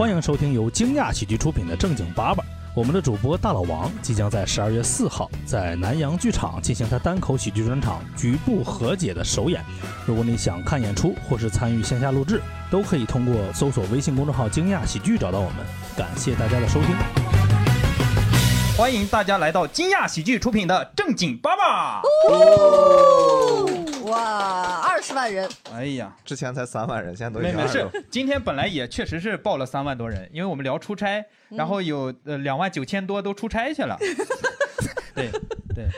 欢迎收听由惊讶喜剧出品的《正经八百》。我们的主播大老王即将在十二月四号在南洋剧场进行他单口喜剧专场《局部和解》的首演。如果你想看演出或是参与线下录制，都可以通过搜索微信公众号“惊讶喜剧”找到我们。感谢大家的收听。欢迎大家来到惊讶喜剧出品的正经八百。哇，二十万人，哎呀，之前才三万人，现在都已没没事今天本来也确实是报了三万多人，因为我们聊出差，然后有呃两万九千多都出差去了。对对，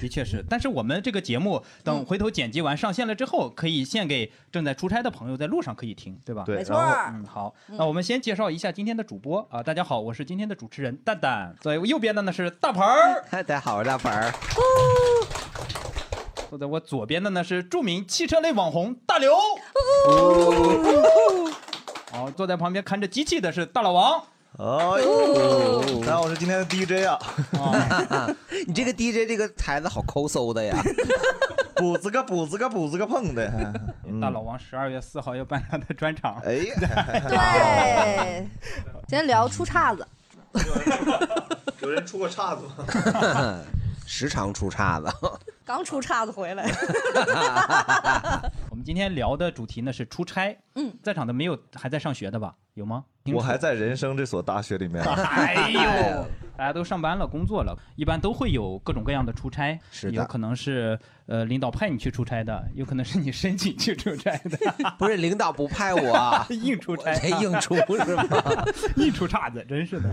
的确是。但是我们这个节目等回头剪辑完上线了之后，可以献给正在出差的朋友，在路上可以听，对吧？对，没错然后。嗯，好，那我们先介绍一下今天的主播啊，大家好，我是今天的主持人蛋蛋，坐在我右边的呢是大鹏儿，大家好，我是大鹏儿。坐在我左边的呢是著名汽车类网红大刘，好，坐在旁边看着机器的是大老王，哎呦，大家好，我是今天的 DJ 啊，啊，你这个 DJ 这个台子好抠搜的呀！补子个补子个补子个碰的，嗯。大老王十二月四号要办他的专场，哎呀，对，今天聊出岔子，有人出过岔子吗？时常出岔子。刚出岔子回来。我们今天聊的主题呢是出差，嗯，在场的没有还在上学的吧？有吗？听我还在人生这所大学里面，哎呦，大家都上班了，工作了，一般都会有各种各样的出差，是的有可能是呃领导派你去出差的，有可能是你申请去出差的，不是领导不派我，硬出差，硬出是吗？硬出岔子，真是的。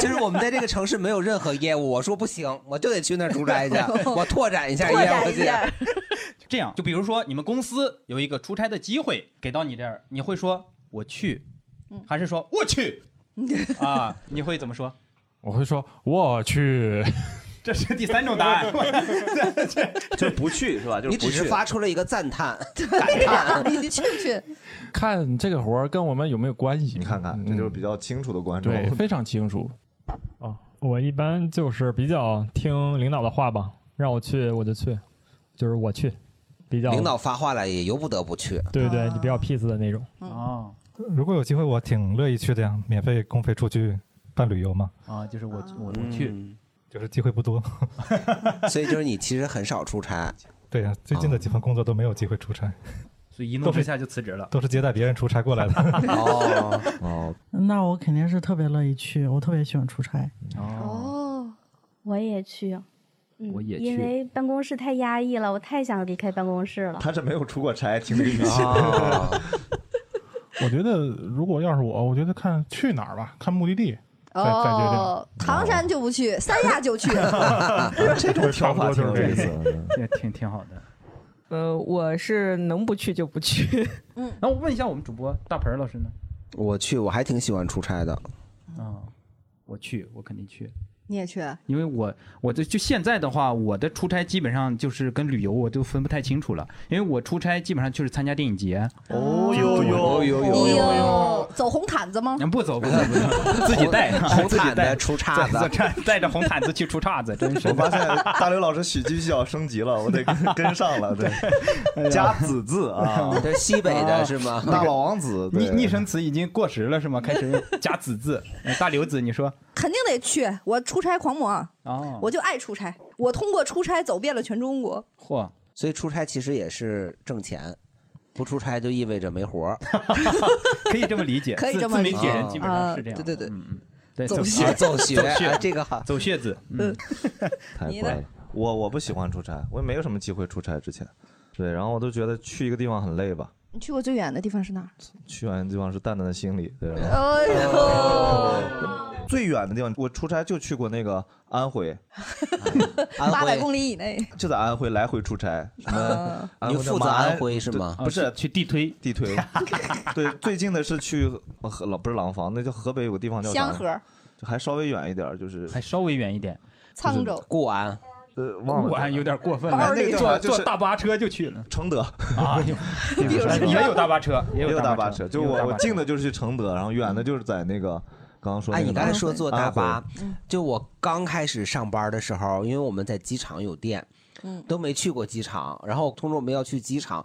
就是我们在这个城市没有任何业务，我说不行，我就得去那儿出差去，我拓展一下业务去。这样，就比如说你们公司有一个出差的机会给到你这儿，你会说我去，还是说我去 啊？你会怎么说？我会说我去，这是第三种答案。就是不去是吧？就是你只是。发出了一个赞叹、感叹。你去不去？看这个活儿跟我们有没有关系？你看看，这就是比较清楚的观众。对，非常清楚。哦，我一般就是比较听领导的话吧，让我去我就去，就是我去，比较领导发话了，也由不得不去。对对，你比较 peace 的那种。哦如果有机会，我挺乐意去的呀，免费公费出去办旅游嘛，啊，就是我我我去，嗯就是机会不多。所以就是你其实很少出差。对呀，最近的几份工作都没有机会出差，所以一怒之下就辞职了。都是接待别人出差过来的。哦，哦，那我肯定是特别乐意去，我特别喜欢出差。哦，哦，我也去，嗯我也去因为办公室太压抑了，我太想离开办公室了。他是没有出过差，听这个语气。哦我觉得如果要是我，我觉得看去哪儿吧，看目的地。再再决定哦，唐山就不去，三亚就去。这种挑法挺有意思的。也挺挺好的。呃，我是能不去就不去。嗯 那我问一下我们主播大盆老师呢？我去，我还挺喜欢出差的。啊，我去，我肯定去。你也去？因为我我的就现在的话，我的出差基本上就是跟旅游我都分不太清楚了，因为我出差基本上就是参加电影节，哦呦呦呦哎呦，走红毯子吗？嗯不走不走不走，自己带红毯子出岔子，带带着红毯子去出岔子，真是我发现大刘老师喜剧需要升级了，我得跟跟上了。对，加子字啊，这西北的是吗？大老王子逆逆生词已经过时了是吗？开始加子字，哎大刘子，你说肯定得去，我出差狂魔，哦，我就爱出差。我通过出差走遍了全中国。嚯，所以出差其实也是挣钱，不出差就意味着没活儿。可以这么理解，可以这么理解基本上是这样，啊对对对嗯嗯，对，走走穴啊走穴，走穴啊这个好。走穴子，太怪了。我我不喜欢出差，我也没有什么机会出差之前。对，然后我都觉得去一个地方很累吧。你去过最远的地方是哪儿？去远的地方是蛋蛋的心里，对吧？哎呦，最远的地方，我出差就去过那个安徽，八百，公里以内。就在安徽来回出差。嗯你负责安徽是吗？不是去地推，地推，对，最近的是去河老不是廊坊，那叫河北有个地方叫香河、就还稍微远一点，就是还稍微远一点，沧州，固安，呃忘了我还有点过分了，里那个坐就是坐大巴车就去了承德啊，有也有大巴车，也也有大大巴车，就我我近的就是去承德，然后远的就是在那个刚刚说那哎，你刚才说坐大巴，就我刚开始上班的时候，因为我们在机场有店，嗯都没去过机场，然后通知我们要去机场，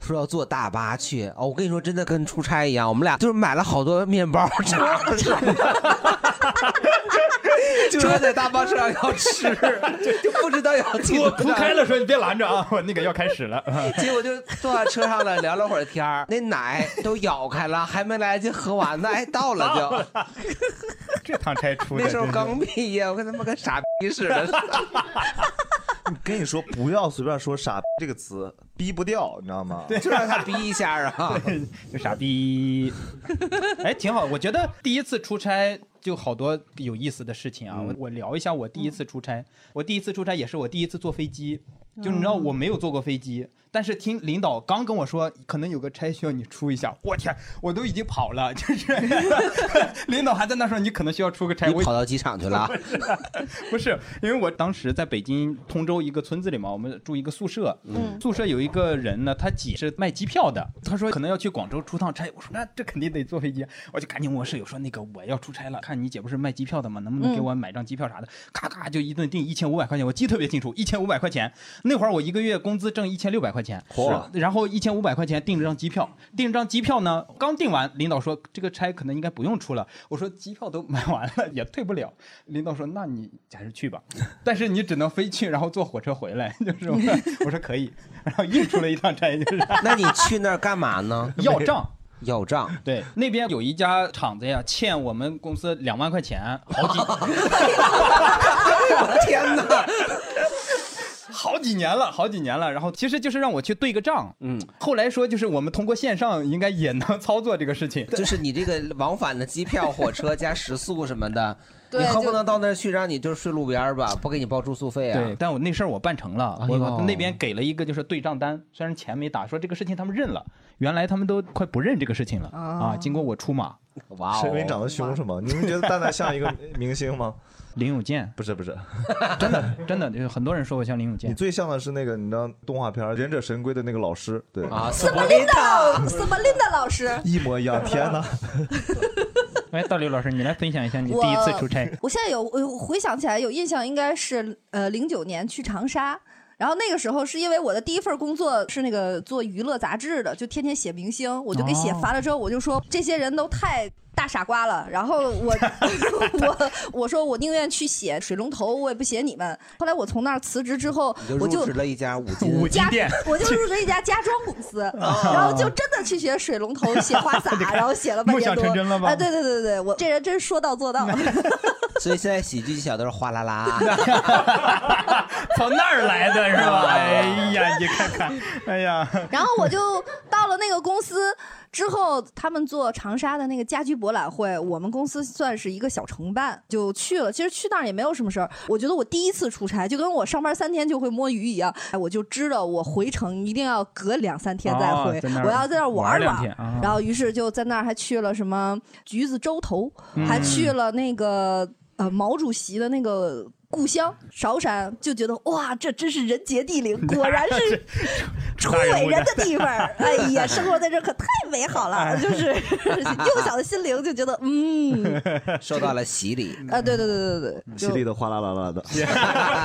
说要坐大巴去。哦，我跟你说，真的跟出差一样，我们俩就是买了好多面包，就是在大巴车上要吃，就就不知道要进铺铺开了说你别拦着啊，我那个要开始了。结果就坐在车上了，聊了会儿天儿，那奶都咬开了，还没来得及喝完呢，哎，到了就。这趟差出的那时候刚毕业，我跟他妈跟傻逼似的。跟你说，不要随便说“傻”这个词，逼不掉，你知道吗？对就让他逼一下啊！就傻逼。哎，挺好，我觉得第一次出差就好多有意思的事情啊。我我聊一下我第一次出差，我第一次出差也是我第一次坐飞机。就你知道我没有坐过飞机，但是听领导刚跟我说可能有个差需要你出一下，我天，我都已经跑了，就是 领导还在那说你可能需要出个差，我你跑到机场去了？不是，因为我当时在北京通州一个村子里嘛，我们住一个宿舍，嗯。宿舍有一个人呢，他姐是卖机票的，他说可能要去广州出趟差，我说那这肯定得坐飞机，我就赶紧问我室友说那个我要出差了，看你姐不是卖机票的吗？能不能给我买张机票啥的？咔咔就一顿订一千五百块钱，我记得特别清楚，一千五百块钱，那会儿我一个月工资挣一千六百块钱，嚯是然后一千五百块钱订了张机票，订了张机票呢，刚订完，领导说这个差可能应该不用出了，我说机票都买完了也退不了，领导说那你还是去吧，但是你只能飞去，然后坐火车回来，就是我说 我说可以，然后硬出了一趟差，就是 那你去那儿干嘛呢？要账。要账，对，那边有一家厂子呀，欠我们公司两万块钱，好几，我的天哪！好几年了，好几年了。然后其实就是让我去对个账，嗯，后来说就是我们通过线上应该也能操作这个事情，就是你这个往返的机票、火车加食宿什么的，对你可不能到那儿去让你就是睡路边儿吧，不给你报住宿费啊？对，但我那事儿我办成了，我那边给了一个就是对账单，虽然钱没打，说这个事情他们认了，原来他们都快不认这个事情了啊，经过我出马，哇哦是因为你长得凶是吗？你们觉得蛋蛋像一个明星吗？林永健不是不是，真的 真的，就是很多人说我像林永健你。最像的是那个你知道动画片《忍者神龟》的那个老师，对啊，斯莫琳达，斯莫琳达老师，一模一样。天哪！哎，大刘老师，你来分享一下你第一次出差。我现在有我回想起来有印象，应该是呃零九年去长沙。然后那个时候是因为我的第一份工作是那个做娱乐杂志的，就天天写明星，我就给写哦。烦了之后，我就说这些人都太大傻瓜了。然后我 我我说我宁愿去写水龙头，我也不写你们。后来我从那儿辞职之后，我就入职了一家五金五金店，我就 入职一家家装公司，然后就真的去学水龙头、写花 洒，然后写了半梦想年多。成真了吧啊，对对对对对，我这人真说到做到。所以现在喜剧技巧都是哗啦啦。从那儿来的是吧？哎呀，你看看，哎呀，然后我就到了那个公司之后，他们做长沙的那个家居博览会，我们公司算是一个小承办，就去了。其实去那儿也没有什么事儿。我觉得我第一次出差，就跟我上班三天就会摸鱼一样，哎我就知道我回程一定要隔两三天再回，我要在那儿玩玩儿两天啊然后于是就在那儿还去了什么橘子洲头，嗯还去了那个呃毛主席的那个。故乡韶山就觉得哇，这真是人杰地灵，果然是 出伟人的地方。哎呀，生活在这可太美好了，就是 幼小的心灵就觉得嗯，受到了洗礼啊，对对对对对，洗礼的哗啦啦啦的，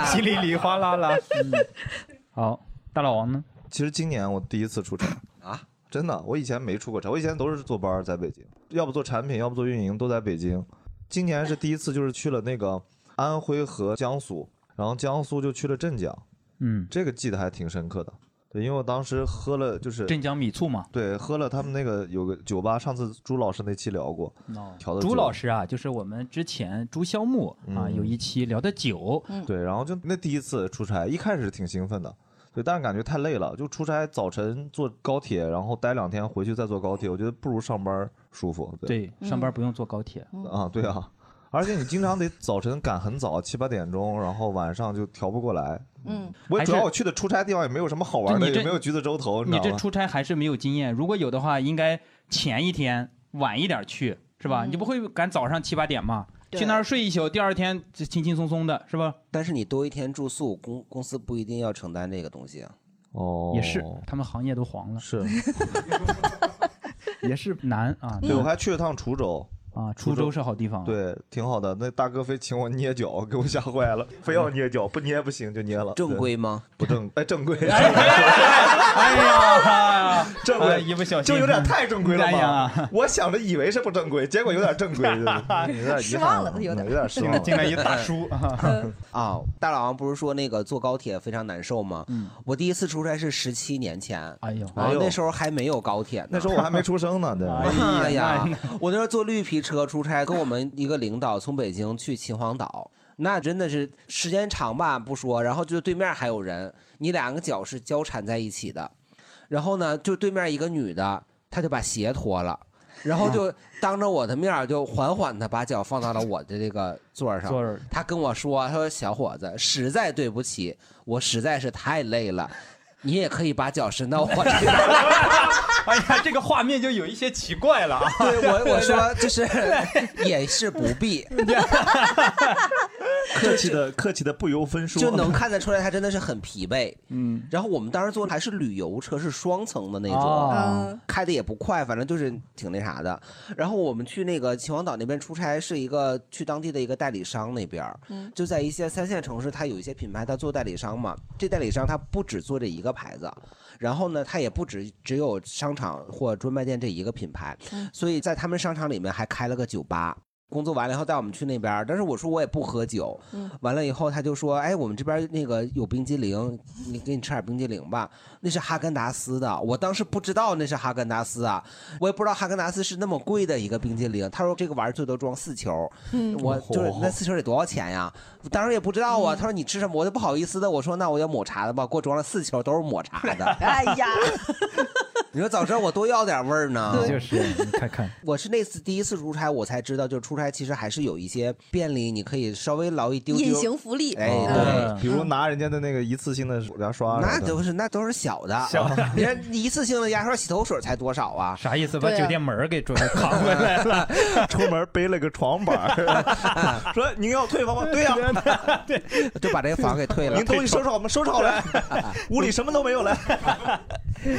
洗礼里哗啦啦。嗯好，大老王呢？其实今年我第一次出差啊，真的，我以前没出过差，我以前都是坐班儿在北京，要不做产品，要不做运营，都在北京。今年是第一次，就是去了那个安徽和江苏，然后江苏就去了镇江，嗯，这个记得还挺深刻的。对，因为我当时喝了就是镇江米醋嘛，对，喝了他们那个有个酒吧，上次朱老师那期聊过，调的朱老师啊，就是我们之前朱萧木啊嗯。有一期聊的酒，对，然后就那第一次出差，一开始挺兴奋的，对，但是感觉太累了，就出差早晨坐高铁，然后待两天，回去再坐高铁，我觉得不如上班舒服。对，上班不用坐高铁。啊，对啊，而且你经常得早晨赶很早，七八点钟，然后晚上就调不过来。嗯，我主要我去的出差地方也没有什么好玩的，你这也没有橘子洲头，你？这出差还是没有经验，如果有的话，应该前一天晚一点去，是吧？你不会赶早上七八点嘛？去那儿睡一宿，第二天就轻轻松松的，是吧？但是你多一天住宿，公公司不一定要承担这个东西啊。哦也是，他们行业都黄了，是，也是难啊。对，我还去了趟滁州，啊，滁州是好地方。对，挺好的。那大哥非请我捏脚，给我吓坏了，非要捏脚，不捏不行就捏了。正规吗？不正，哎，正规。哎呀，正规，一不小心就有点太正规了哎嘛呀。我想着以为是不正规，结果有点正规，有点遗憾了，有点有点失望。进来一大叔啊！大老王不是说那个坐高铁非常难受吗？嗯，我第一次出差是十七年前，哎呦啊那时候还没有高铁呢，那时候我还没出生呢，对。哎呀，我那时候坐绿皮车出差，跟我们一个领导从北京去秦皇岛，那真的是时间长吧不说，然后就对面还有人，你两个脚是交缠在一起的，然后呢，就对面一个女的，她就把鞋脱了。然后就 当着我的面儿就缓缓的把脚放到了我的这个座儿上她跟我说：“她说小伙子，实在对不起，我实在是太累了，你也可以把脚伸到我这边。”哎呀，这个画面就有一些奇怪了啊。对我我说就是也是不必，客气的客气的不由分说，就能看得出来他真的是很疲惫。嗯，然后我们当时坐的还是旅游车，是双层的那种，哦开的也不快，反正就是挺那啥的。然后我们去那个秦皇岛那边出差，是一个去当地的一个代理商那边，嗯就在一些三线城市，他有一些品牌，他做代理商嘛。这代理商他不只做这一个牌子，然后呢，它也不只只有商场或专卖店这一个品牌，嗯。所以在他们商场里面还开了个酒吧。工作完了以后带我们去那边，但是我说我也不喝酒，嗯完了以后他就说，哎，我们这边那个有冰激凌，你给你吃点冰激凌吧。那是哈根达斯的，我当时不知道那是哈根达斯啊，我也不知道哈根达斯是那么贵的一个冰激凌。他说这个玩意儿最多装四球，嗯我就是那四球得多少钱呀？我当时也不知道嗯啊。他说你吃什么？我就不好意思的，我说那我要抹茶的吧，给我装了四球，都是抹茶的。哎呀，你说早知道我多要点味儿呢。就是你看看，我是那次第一次出差，我才知道，就是出差其实还是有一些便利，你可以稍微捞一丢丢隐形福利。哎，哦对，比如拿人家的那个一次性的牙刷，那都是那都是小的，小的 人家一次性的牙刷、洗头水才多少啊？啥意思？把酒店门儿给准备扛回来了。出门背了个床板儿，说您要退房吗？对呀，对就把这个房给退了。您东西收拾好吗？收拾好了，屋里什么都没有了，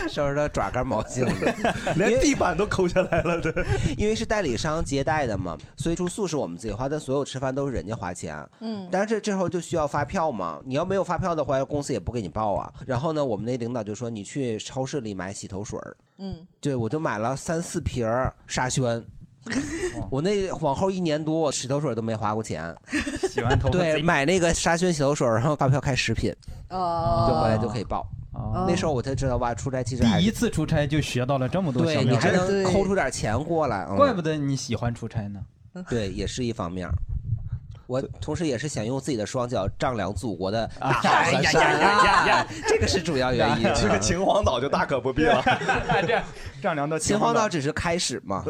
收拾的爪干毛巾了，连地板都抠下来了，这。因为是代理商接待的嘛，所以住宿是我们自己花，但所有吃饭都是人家花钱。嗯但是这这时候就需要发票嘛，你要没有发票的话，公司也不给你报啊。然后呢，我们那领导就说你去超市里买洗头水儿嗯，对，我就买了三四瓶沙宣。我那往后一年多，我洗头水都没花过钱。洗完头发对，买那个沙宣洗头水，然后发票开食品，哦，就回来就可以报。哦那时候我才知道哇，出差其实还第一次出差就学到了这么多小对你还招，能抠出点钱过来，嗯怪不得你喜欢出差呢。对，也是一方面儿。我同时也是想用自己的双脚丈量祖国的大好河哎呀呀山呀呀呀啊，这个是主要原因。这个秦皇岛就大可不必了。这丈量到秦皇岛只是开始嘛，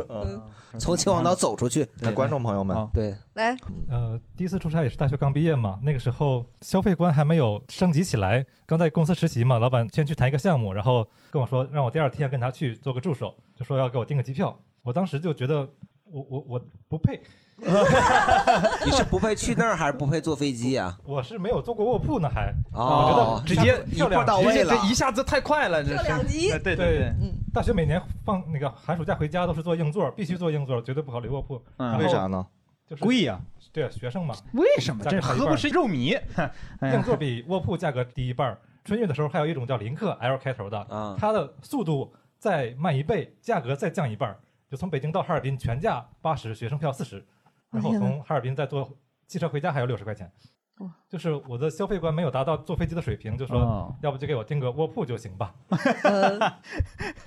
从秦皇岛走出去。那观众朋友们，对，来，呃，第一次出差也是大学刚毕业嘛，那个时候消费观还没有升级起来，刚在公司实习嘛，老板先去谈一个项目，然后跟我说让我第二天跟他去做个助手，就说要给我订个机票，我当时就觉得我我我不配，你是不配去那儿还是不配坐飞机啊？我是没有坐过卧铺呢还，哦。我觉得直接跳两到位了。这一下子太快了，这是。跳两级对对对对，嗯大学每年放那个寒暑假回家都是坐硬座，必须坐硬座，绝对不考虑卧铺。嗯为啥呢？就是贵呀？对啊，学生嘛，为什么？这何不是肉糜？哎 呀硬座比卧铺价格低一半儿。春运的时候还有一种叫林克 L 开头的，啊它的速度再慢一倍，价格再降一半儿，就从北京到哈尔滨全价八十，学生票四十，然后从哈尔滨再坐汽车回家还要六十块钱哇。就是我的消费观没有达到坐飞机的水平，就说哦要不就给我订个卧铺就行吧，呃，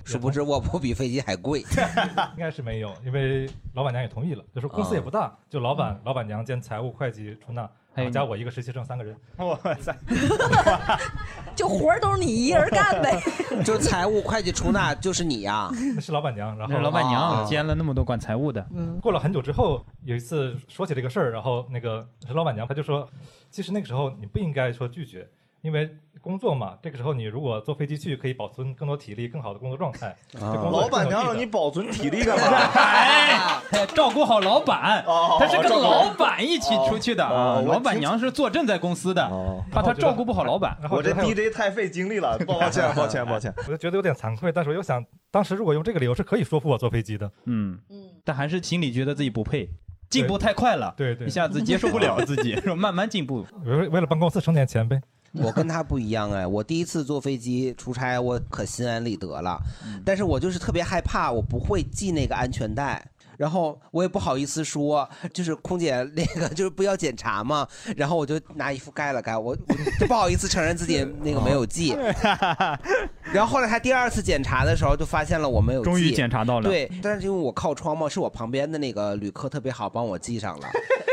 殊不知卧铺比飞机还贵。应该是没有，因为老板娘也同意了，就是公司也不大，就老板、老板娘兼财务、会计、出纳，还有加我一个实习生，三个人。哇塞！就活儿都是你一人干呗。就财务、会计、出纳就是你呀。那是老板娘，然后那老板啊娘兼了那么多管财务的，嗯过了很久之后，有一次说起这个事儿，然后那个是老板娘，她就说，其实那个时候你不应该说拒绝，因为工作嘛，这个时候你如果坐飞机去，可以保存更多体力，更好的工作状态。老板娘让你保存体力干嘛？哎，照顾好老板，哦他是跟老板一起出去的老板娘是坐镇在公司的，哦，怕他照顾不好老板。我这 DJ 太费精力了，抱歉抱歉抱歉。我就觉得有点惭愧，但是我又想，当时如果用这个理由是可以说服我坐飞机的。嗯，但还是心里觉得自己不配，进步太快了，对对一下子接受不了自己，说慢慢进步。为为了帮公司省点钱呗。我跟他不一样哎，我第一次坐飞机出差，我可心安理得了，但是我就是特别害怕，我不会系那个安全带。然后我也不好意思说，就是空姐那个 就是不要检查嘛，然后我就拿衣服盖了盖，我我不好意思承认自己 那个没有系。然后后来他第二次检查的时候，就发现了我没有系，终于检查到了对，但是因为我靠窗嘛，是我旁边的那个旅客特别好，帮我系上了。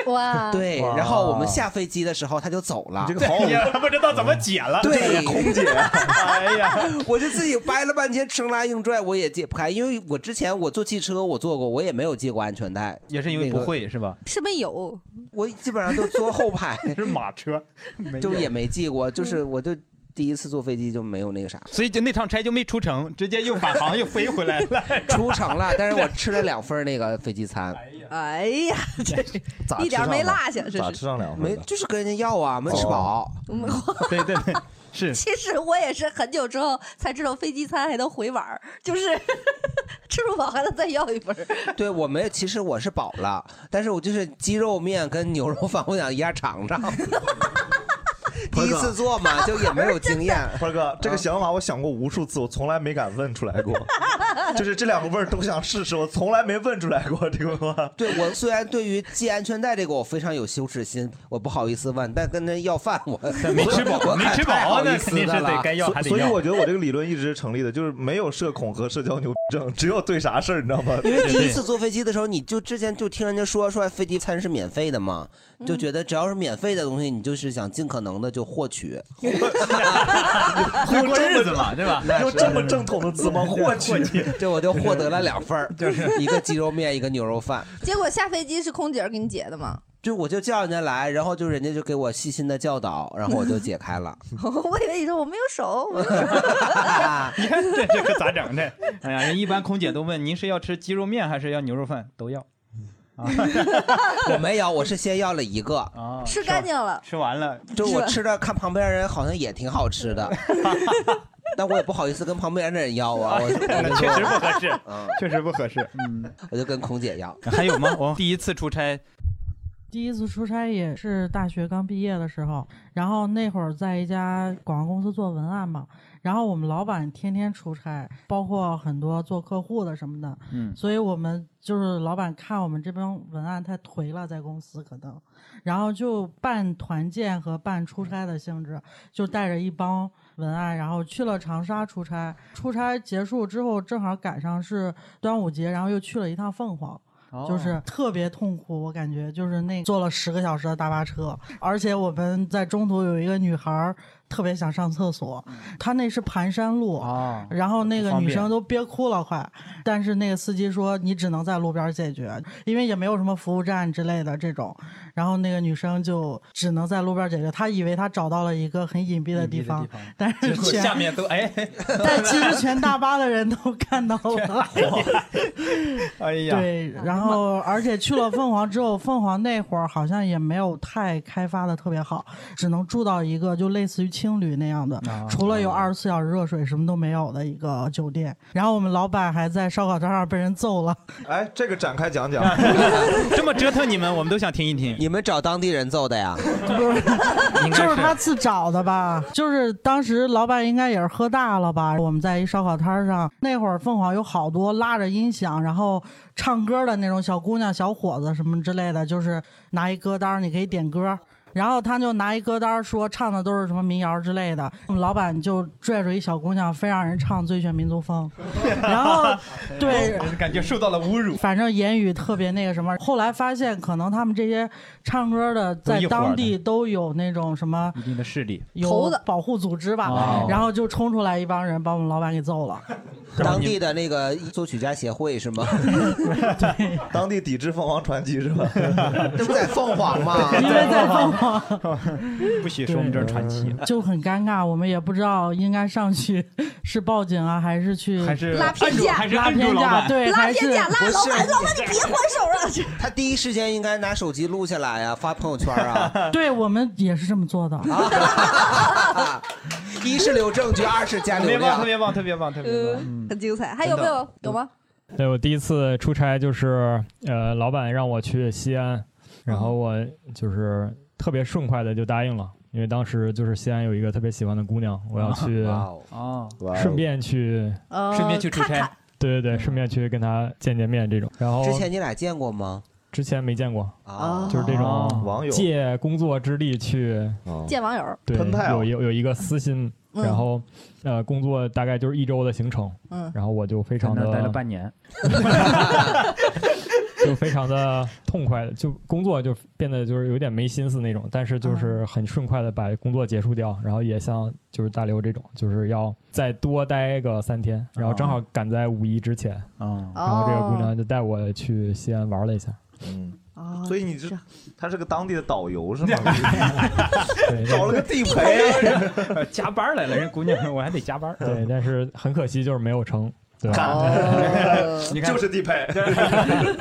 哇，对，然后我们下飞机的时候他就走了。这个好，他不知道怎么解了。对，空姐，哎呀，我就自己掰了半天，生拉硬拽，我也解不开，因为我之前我坐汽车我坐过，我也没有系过安全带，也是因为不会是吧？是没有？我基本上都坐后排，是马车，就也没系过，就是我就第一次坐飞机就没有那个啥，所以就那趟差就没出成，直接又返航又飞回来了。出城了，但是我吃了两份那个飞机餐，哎呀，这是一点没落下，这是。上两没，就是跟人家要啊，没吃饱。对对对，是。其实我也是很久之后才知道飞机餐还能回碗，就是 吃不饱还能再要一份儿。对我没，其实我是饱了，但是我就是鸡肉面跟牛肉饭，我想一下尝尝。第一次做嘛，就也没有经验。花哥，这个想法我想过无数次，我从来没敢问出来过。就是这两个味儿都想试试，我从来没问出来过这个话。对我虽然对于系安全带这个我非常有羞耻心，我不好意思问，但跟他要饭我没吃饱没吃饱好那肯定是得该要还得所以我觉得我这个理论一直是成立的，就是没有社恐和社交牛逼症，只有对啥事儿，你知道吗？因为第一次坐飞机的时候，你就之前就听人家说说飞机餐是免费的嘛，就觉得只要是免费的东西，你就是想尽可能的就获取。过日子嘛，对吧？用这么正统的字吗？获取，这我就获得了两份儿，就是一个鸡肉面，一个牛肉饭。结果下飞机是空姐儿给你解的吗？就我就叫人家来，然后就人家就给我细心的教导，然后我就解开了。我以为你说我没有手。我没有手 你看这这可咋整的？哎呀，人一般空姐都问您是要吃鸡肉面还是要牛肉饭，都要。我没有，我是先要了一个，啊，吃干净了。吃完了，就我吃的看旁边人好像也挺好吃的，但我也不好意思跟旁边的人要啊，我确实不合适嗯，确实不合适。嗯，我就跟空姐要。还有吗？我第一次出差，第一次出差也是大学刚毕业的时候，然后那会儿在一家广告公司做文案嘛，然后我们老板天天出差，包括很多做客户的什么的，嗯所以我们就是老板看我们这帮文案太颓了，在公司可能，然后就办团建和办出差的性质，就带着一帮文案，然后去了长沙出差。出差结束之后，正好赶上是端午节，然后又去了一趟凤凰。哦就是特别痛苦，我感觉就是那坐了十个小时的大巴车，而且我们在中途有一个女孩儿特别想上厕所，她那是盘山路，哦然后那个女生都憋哭了快，但是那个司机说你只能在路边解决，因为也没有什么服务站之类的这种，然后那个女生就只能在路边解决，她以为她找到了一个很隐蔽的地方，但是全下面都哎，但其实全大巴的人都看到了。哎呀，对，然后而且去了凤凰之后，凤凰那会儿好像也没有太开发的特别好，只能住到一个就类似于青旅那样的，啊除了有二十四小时热水什么都没有的一个酒店。然后我们老板还在烧烤摊上被人揍了。哎，这个展开讲讲。这么折腾你们，我们都想听一听。你们找当地人揍的呀？不是就是他自找的吧？就是当时老板应该也是喝大了吧？我们在一烧烤摊上，那会儿凤凰有好多拉着音响，然后唱歌的那种小姑娘、小伙子什么之类的，就是拿一歌单，你可以点歌。然后他就拿一歌单说唱的都是什么民谣之类的，我们老板就拽着一小姑娘，非让人唱《最炫民族风》，然后对，感觉受到了侮辱。反正言语特别那个什么。后来发现，可能他们这些唱歌的在当地都有那种什么一定的势力，有保护组织吧，哦然后就冲出来一帮人把我们老板给揍了。当地的那个作曲家协会是吗？当地抵制凤凰传奇是吧？这不在凤凰吗？因为在凤凰 不许说我们这儿传奇。就很尴尬，我们也不知道应该上去是报警啊，还是去还是拉偏架还是拉偏架，对，拉偏架，拉老板，老板你别还手啊！他第一时间应该拿手机录下来啊，发朋友圈啊。对我们也是这么做的。一是留证据，二是加特别棒，流量特。别棒，特别棒，特别棒。嗯，很精彩。还有没有？有吗？对我第一次出差就是，呃，老板让我去西安，然后我就是特别顺快的就答应了，因为当时就是西安有一个特别喜欢的姑娘，我要去哦，顺便去呃顺便去出差。对对对，顺便去跟她见见面这种。然后之前你俩见过吗？之前没见过啊。就是这种哦。网友。借工作之力去见网友，对，有有有一个私心，嗯。然后呃，工作大概就是一周的行程，嗯。然后我就非常的待了半年，就非常的痛快的，就工作就变得就是有点没心思那种，但是就是很顺快的把工作结束掉，然后也像就是大刘这种，就是要再多待个三天，然后正好赶在五一之前，啊，然后这个姑娘就带我去西安玩了一下，嗯，哦所以你这他是个当地的导游是吗？对找了个地陪，加班来了，人姑娘我还得加班。对，但是很可惜就是没有成，对吧？哦 你看就是地陪，就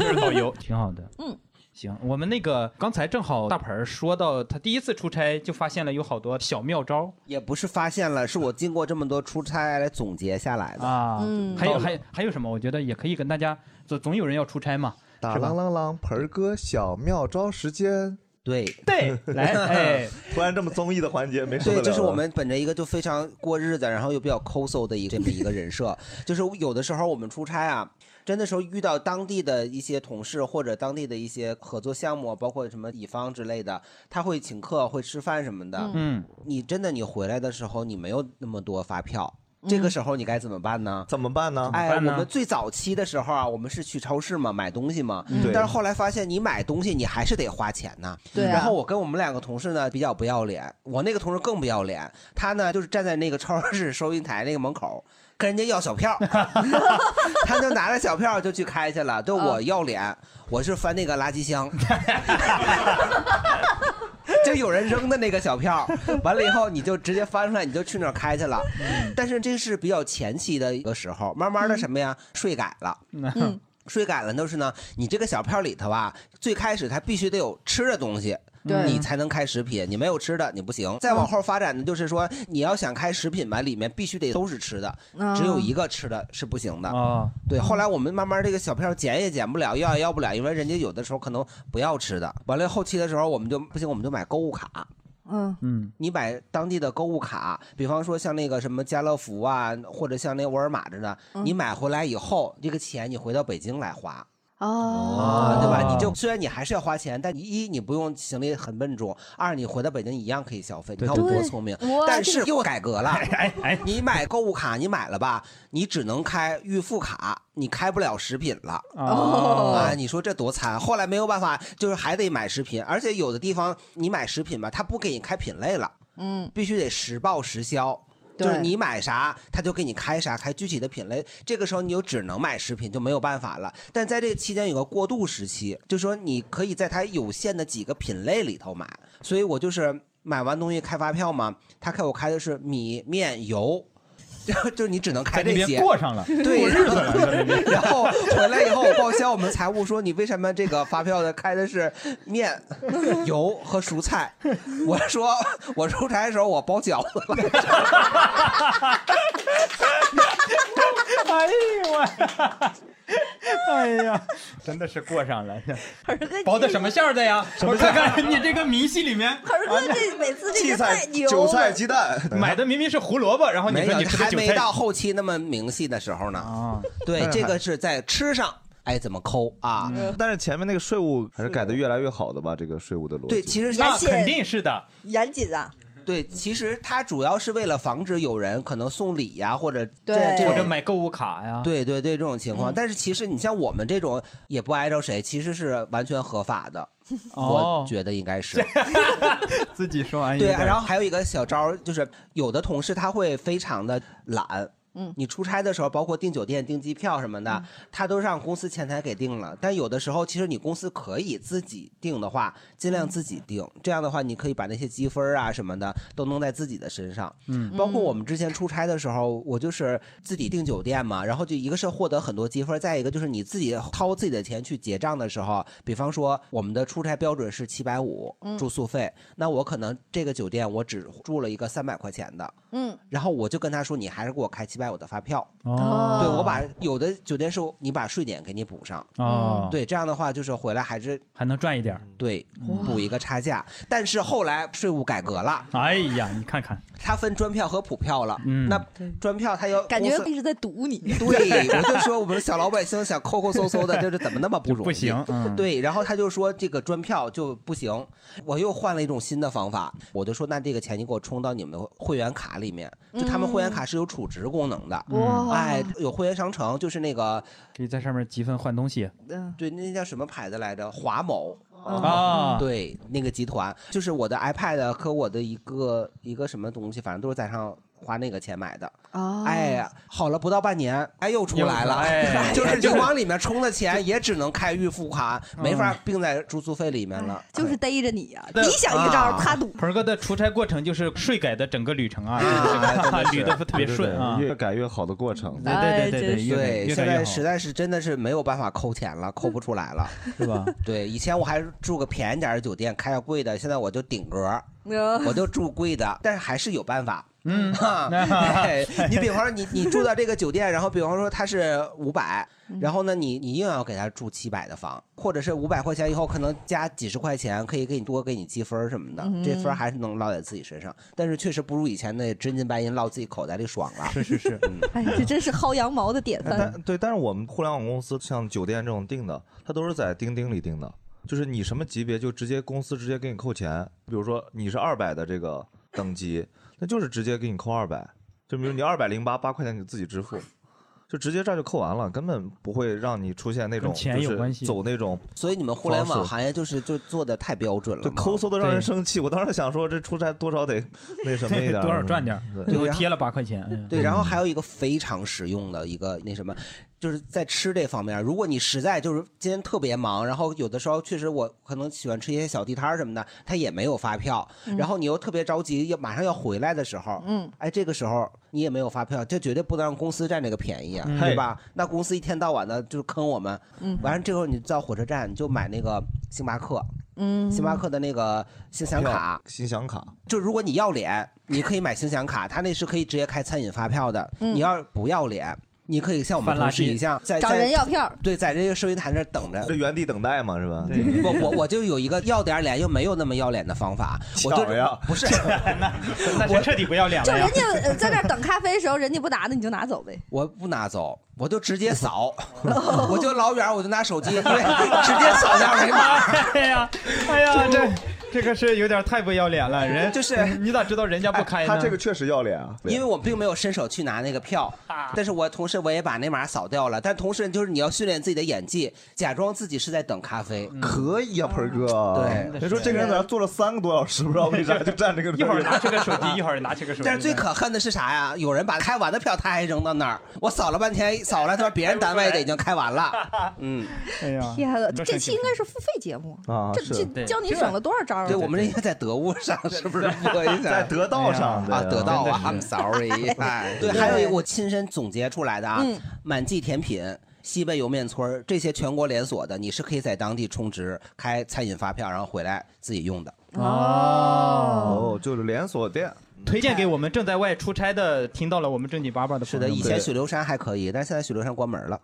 是导游，挺好的。嗯，行，我们那个刚才正好大盆儿说到他第一次出差就发现了有好多小妙招也不是发现了，是我经过这么多出差来总结下来的。啊，嗯还有还还有什么？我觉得也可以跟大家，总总有人要出差嘛，打是吧啷啷啷，盆儿哥小妙招时间。对对，来，哎，突然这么综艺的环节没受得对，了这是我们本着一个就非常过日子，然后又比较抠搜的一这么一个人设。就是有的时候我们出差啊，真的时候遇到当地的一些同事或者当地的一些合作项目，包括什么乙方之类的，他会请客、会吃饭什么的。嗯，你真的你回来的时候，你没有那么多发票。这个时候你该怎么办呢？怎么办呢？哎，我们最早期的时候啊，我们是去超市嘛买东西嘛，对但是后来发现你买东西你还是得花钱呢。对啊然后我跟我们两个同事呢比较不要脸，我那个同事更不要脸，他呢就是站在那个超市收银台那个门口。跟人家要小票，他就拿着小票就去开去了。对我要脸，我是翻那个垃圾箱，就有人扔的那个小票，完了以后你就直接翻出来，你就去那儿开去了。但是这是比较前期的一个时候，慢慢的什么呀，税改了。嗯税改了就是呢，你这个小票里头啊，最开始它必须得有吃的东西。对你才能开食品，你没有吃的你不行。再往后发展的，就是说你要想开食品吧，里面必须得都是吃的，啊只有一个吃的是不行的。啊，对，后来我们慢慢这个小票减也减不了，要也要不了，因为人家有的时候可能不要吃的。完了后期的时候，我们就不行，我们就买购物卡。嗯嗯，你买当地的购物卡，比方说像那个什么家乐福啊，或者像那沃尔玛着的，嗯你买回来以后，这个钱你回到北京来花。哦啊，对吧？你就虽然你还是要花钱，但你一你不用行李很笨重，二你回到北京一样可以消费。你看我多聪明但是又改革了，哎哎，你买购物卡你买了吧，你只能开预付卡，你开不了食品了。哦啊，你说这多惨！后来没有办法，就是还得买食品，而且有的地方你买食品吧，他不给你开品类了，嗯，必须得实报实销。就是你买啥，他就给你开啥，开具体的品类。这个时候你就只能买食品，就没有办法了。但在这个期间有个过渡时期，就说你可以在它有限的几个品类里头买。所以我就是买完东西开发票嘛，他给我开的是米面油。就 就你只能开这些，过上了，对，日子了，然后回来以后，我报销我们财务说你为什么这个发票的开的是面、油和蔬菜？我说我出差的时候我包饺子了。哎呦我，哎呀，真的是过上了。包的什么馅儿的呀？我看看你这个明细里面，盆哥这每次这个太牛韭菜，鸡蛋，买的明明是胡萝卜，然后你没有说你，吃的还韭菜没到后期那么明细的时候呢。啊？对，这个是在吃上，哎，怎么抠啊？但是前面那个税务还是改的越来越好的吧？这个税务的逻辑。对，其实那肯定是的。严谨啊，对，其实它主要是为了防止有人可能送礼呀，或者这对这种。或者买购物卡呀，对对对，这种情况，嗯但是其实你像我们这种也不挨着谁，其实是完全合法的，哦我觉得应该是。自己说完。对，然后还有一个小招，就是有的同事他会非常的懒。嗯你出差的时候，包括订酒店、订机票什么的，他都让公司前台给订了。但有的时候，其实你公司可以自己订的话，尽量自己订。这样的话，你可以把那些积分啊什么的都弄在自己的身上。嗯包括我们之前出差的时候，我就是自己订酒店嘛，然后就一个是获得很多积分，再一个就是你自己掏自己的钱去结账的时候，比方说我们的出差标准是七百五嗯住宿费，那我可能这个酒店我只住了一个三百块钱的，嗯然后我就跟他说，你还是给我开七百百五的发票。哦对我把有的酒店是你把税点给你补上。哦对，这样的话就是回来还是还能赚一点。对，补一个差价。但是后来税务改革了，哎呀，你看看，它分专票和普票了。嗯那专票它要感觉一直在堵你。对，我就说我们小老百姓想抠抠搜搜的，就是怎么那么不容易？不行嗯对，然后他就说这个专票就不行，我又换了一种新的方法，我就说那这个钱你给我充到你们的会员卡里面，就他们会员卡是有储值功能的，哇哎，有会员商城，就是那个可以在上面积分换东西。对，那叫什么牌子来着？华某。啊对，那个集团就是我的 iPad 和我的一个一个什么东西，反正都是在上花那个钱买的。哦。哎，好了不到半年，哎，又出来了，哎。就是你往里面充的钱也只能开预付款，没法并在住宿费里面了。就是逮着你呀、你想一招，他赌。鹏哥的出差过程就是税改的整个旅程啊，啊捋的 特别顺啊。越改越好的过程。对对对对对，对，越改越现在实在是真的是没有办法扣钱了，扣不出来了，是吧？对，以前我还住个便宜点的酒店，开个贵的，现在我就顶格，我就住贵的，但是还是有办法。嗯。对 你比方说你你住到这个酒店，然后比方说它是五百，然后呢你你硬要给他住七百的房，或者是五百块钱以后可能加几十块钱，可以给你多给你积分儿什么的，嗯这分儿还是能落在自己身上，但是确实不如以前那真金白银落自己口袋里爽了。是是是，哎，这真是薅羊毛的典范。但对，但是我们互联网公司像酒店这种订的，它都是在钉钉里订的，就是你什么级别就直接公司直接给你扣钱。比如说你是二百的这个等级，那就是直接给你扣二百，就比如你二百零八八块钱你自己支付。就直接这儿就扣完了，根本不会让你出现那种钱有关系走那种。所以你们互联网行业就是就做的太标准了就，抠搜的让人生气。我当时想说，这出差多少得那什么一点儿，多少赚点最后贴了八块钱。嗯对，然后还有一个非常实用的一个那什么，就是在吃这方面，如果你实在就是今天特别忙，然后有的时候确实我可能喜欢吃一些小地摊儿什么的，他也没有发票，嗯然后你又特别着急要马上要回来的时候，嗯，哎，这个时候你也没有发票，这绝对不能让公司占这个便宜啊，嗯对吧？那公司一天到晚的就是坑我们，嗯完了这会儿你到火车站你就买那个星巴克，嗯星巴克的那个星享卡，星享卡，就如果你要脸，你可以买星享卡，它那是可以直接开餐饮发票的。嗯你要是不要脸，你可以像我们同事一样，在找人要票。对，在这个收银台那儿等着。这原地等待嘛，是吧？我我我就有一个要点脸又没有那么要脸的方法，我就不是，那我彻底不要脸了呀就人。家呃在那儿等咖啡的时候，人家不拿的你就拿走呗。我不拿走，我就直接扫，我就老远我就拿手机，直接扫下二维码。哎呀，哎呀，这这个是有点太不要脸了。人就是你咋知道人家不开呢？他这个确实要脸啊，因为我并没有伸手去拿那个票，但是我同时我也把那码扫掉了。但同时就是你要训练自己的演技，假装自己是在等咖啡。可以呀，盆儿哥。对你说这个人在那坐了三个多小时，不知道为啥就站这个。一会儿拿起个手机，一会儿拿起个手机。但是最可恨的是啥呀？有人把开完的票他还扔到那儿，我扫了半天，扫了他说别人单位的已经开完了。嗯，哎呀，天呐，多生气这期应该是付费节目这啊这这教你省了多少招啊？对，我们这应该在得物上 是不是播一下？在得道上啊，对得道啊，I'm sorry。哎，对，还有一个我亲身总结出来的啊嗯，满记甜品。西贝莜面村儿这些全国连锁的，你是可以在当地充值、开餐饮发票，然后回来自己用的。哦，就是连锁店。推荐给我们正在外出差的，听到了我们正经八百的是的，朋友们以前许留山还可以，但是现在许留山关门了。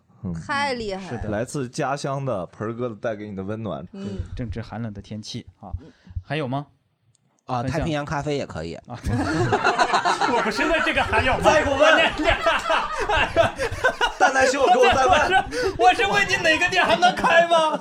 太厉害了。来自家乡的盆儿哥的带给你的温暖。嗯，正值寒冷的天气啊，还有吗？啊，太平洋咖啡也可以。我不是问这个还有吗？再给我问 蛋蛋秀给我再问，我是问你哪个店还能开吗？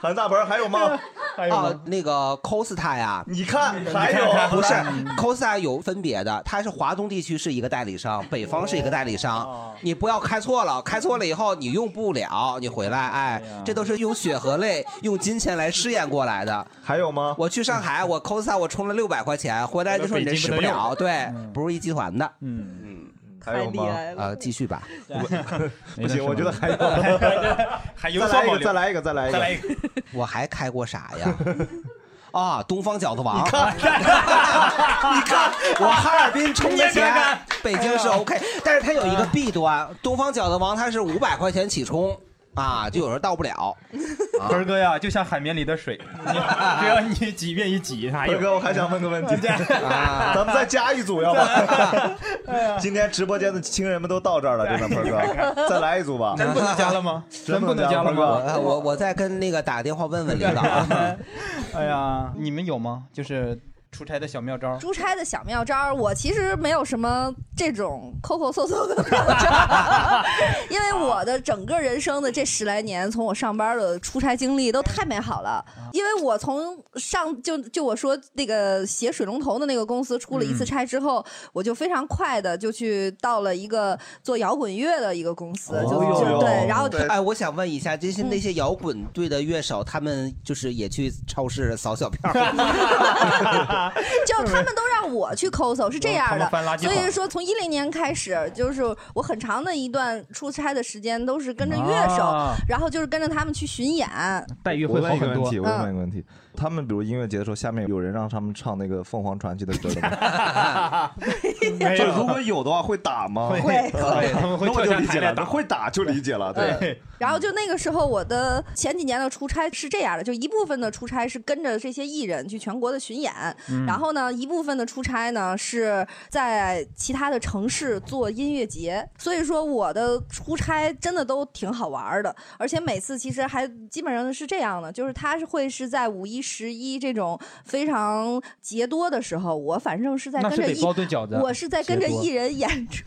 韩大鹏还有吗？还有那个 Costa 呀，你看还有。不是 Costa 有分别的，它是华东地区是一个代理商，北方是一个代理哦。商。你不要开错了，开错了以后你用不了，你回来，哎，这都是用血和泪、用金钱来试验过来的。还有吗？我去上海，我 Costa 我充了六百块钱，回来就说你这使不了，对，不是一集团的。嗯嗯，还有吗？呃，继续吧。不行，我觉得还有。还有再来一个，再来一个，再来一个。再来一个。我还开过啥呀？啊，东方饺子王。你看，你看，我哈尔滨充的钱北京是 OK，但是它有一个弊端，东方饺子王它是五百块钱起充。啊，就有人到不了。盆儿哥呀，就像海绵里的水，你只要你挤愿意挤，它有。鹏哥，我还想问个问题，啊咱们再加一组要不？今天直播间的亲人们都到这儿了，真的，鹏哥，再来一组吧。真不能加了吗？真不能加了哥吗？我我我再跟那个打个电话问问领导啊。哎呀，你们有吗？就是出差的小妙招。出差的小妙招，我其实没有什么这种抠抠搜搜的妙招，因为我的整个人生的这十来年，从我上班的出差经历都太美好了。因为我从上就就我说那个写水龙头的那个公司出了一次差之后，我就非常快的就去到了一个做摇滚乐的一个公司，就哦就对，然后哎，我想问一下，这些那些摇滚队的乐手，他们就是也去超市扫小票 吗？就他们都让我去抠搜，是这样的。所以说，从一零年开始，就是我很长的一段出差的时间都是跟着乐手，啊。然后就是跟着他们去巡演。待遇我问一个问题，我嗯问一个问题，他们比如音乐节的时候，下面有人让他们唱那个凤凰传奇的歌的吗？没有就如果有的话，会打吗？会会会他们会那我跳下就理解了，台打会打就理解了，对。然后就那个时候，我的前几年的出差是这样的，就一部分的出差是跟着这些艺人去全国的巡演，嗯然后呢，一部分的出差呢是在其他的城市做音乐节。所以说，我的出差真的都挺好玩的，而且每次其实还基本上是这样的，就是他是会是在五一、十一这种非常节多的时候，我反正是在那是得跟着艺包顿饺子我是在跟着艺人演出，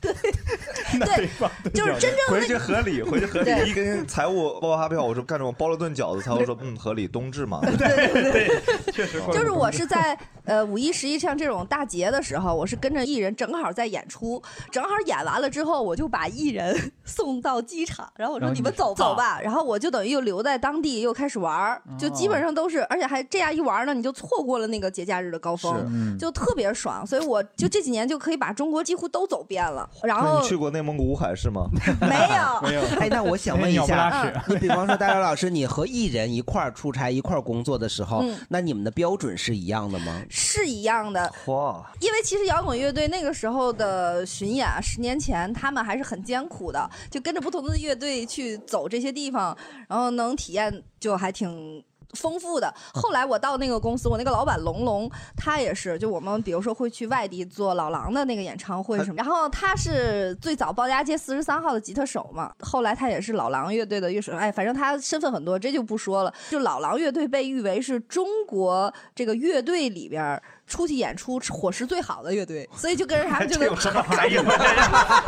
对，就是真正回那去合理，回去合理。一跟财务报发票，我说干什么包了顿饺子，财务说嗯合理，冬至嘛。对对 确实就是我是在呃五一、十一像这种大节的时候，我是跟着艺人正好在演出，正好演完了之后，我就把艺人 送到机场，然后我说你你们走走吧，然后我就等于又留在当地又开始玩儿，就基本上都是，而且还这样一玩呢，你就错过了那个节假日的高峰嗯，就特别爽，所以我就这几年就可以把中国几乎都走遍了，然后你去过内蒙古乌海市吗？没有 没有哎，那我想问一下屎，你比方说大刘老师，你和艺人一块儿出差、一块儿工作的时候嗯，那你们的标准是一样的吗？是一样的，哇，因为其实摇滚乐队那个时候的巡演啊，十年前他们还是很艰苦的，就跟着不同的乐队去走这些地方，然后能体验就还挺。丰富的。后来我到那个公司，我那个老板龙龙，他也是，就我们比如说会去外地做老狼的那个演唱会什么，然后他是最早鲍家街四十三号的吉他手嘛，后来他也是老狼乐队的乐手，哎，反正他身份很多，这就不说了。就老狼乐队被誉为是中国这个乐队里边儿出去演出伙食最好的乐队，所以就跟着他们就 能。哎呀，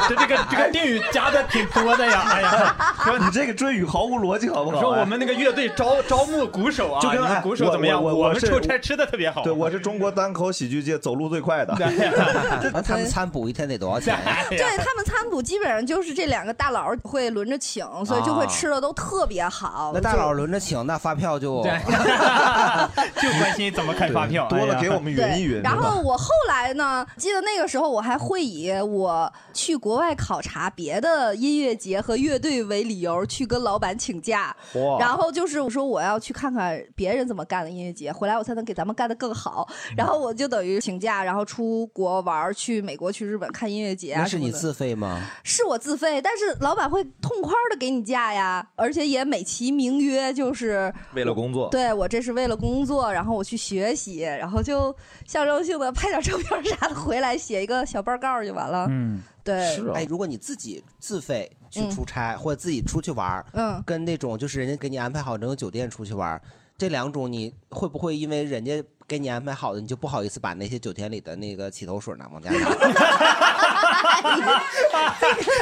这这个这个定语加的挺多的呀！哎呀，说你这个追语毫无逻辑，好不好？说我们那个乐队招招募鼓手啊，就跟鼓手怎么样？我我们出差吃的特别好。对，我是中国单口喜剧界走路最快的。那他们餐补一天得多少钱呀？对他们餐补基本上就是这两个大佬会轮着请，所以就会吃的都特别好。那大佬轮着请，那发票就就关心怎么开发票，多了给我们对，然后我后来呢，记得那个时候我还会以我去国外考察别的音乐节和乐队为理由去跟老板请假哇，然后就是我说我要去看看别人怎么干的音乐节，回来我才能给咱们干的更好。然后我就等于请假，然后出国玩儿，去美国、去日本看音乐节。那是你自费吗？是我自费，但是老板会痛快的给你假呀，而且也美其名曰就是为了工作，对我这是为了工作，然后我去学习，然后就象征性的拍点照片啥的回来，写一个小报告就完了。嗯，对，哎，如果你自己自费去出差，或者自己出去玩儿，嗯，跟那种就是人家给你安排好整个酒店出去玩儿，这两种你会不会因为人家给你安排好的，你就不好意思把那些酒店里的那个洗头水拿往家拿？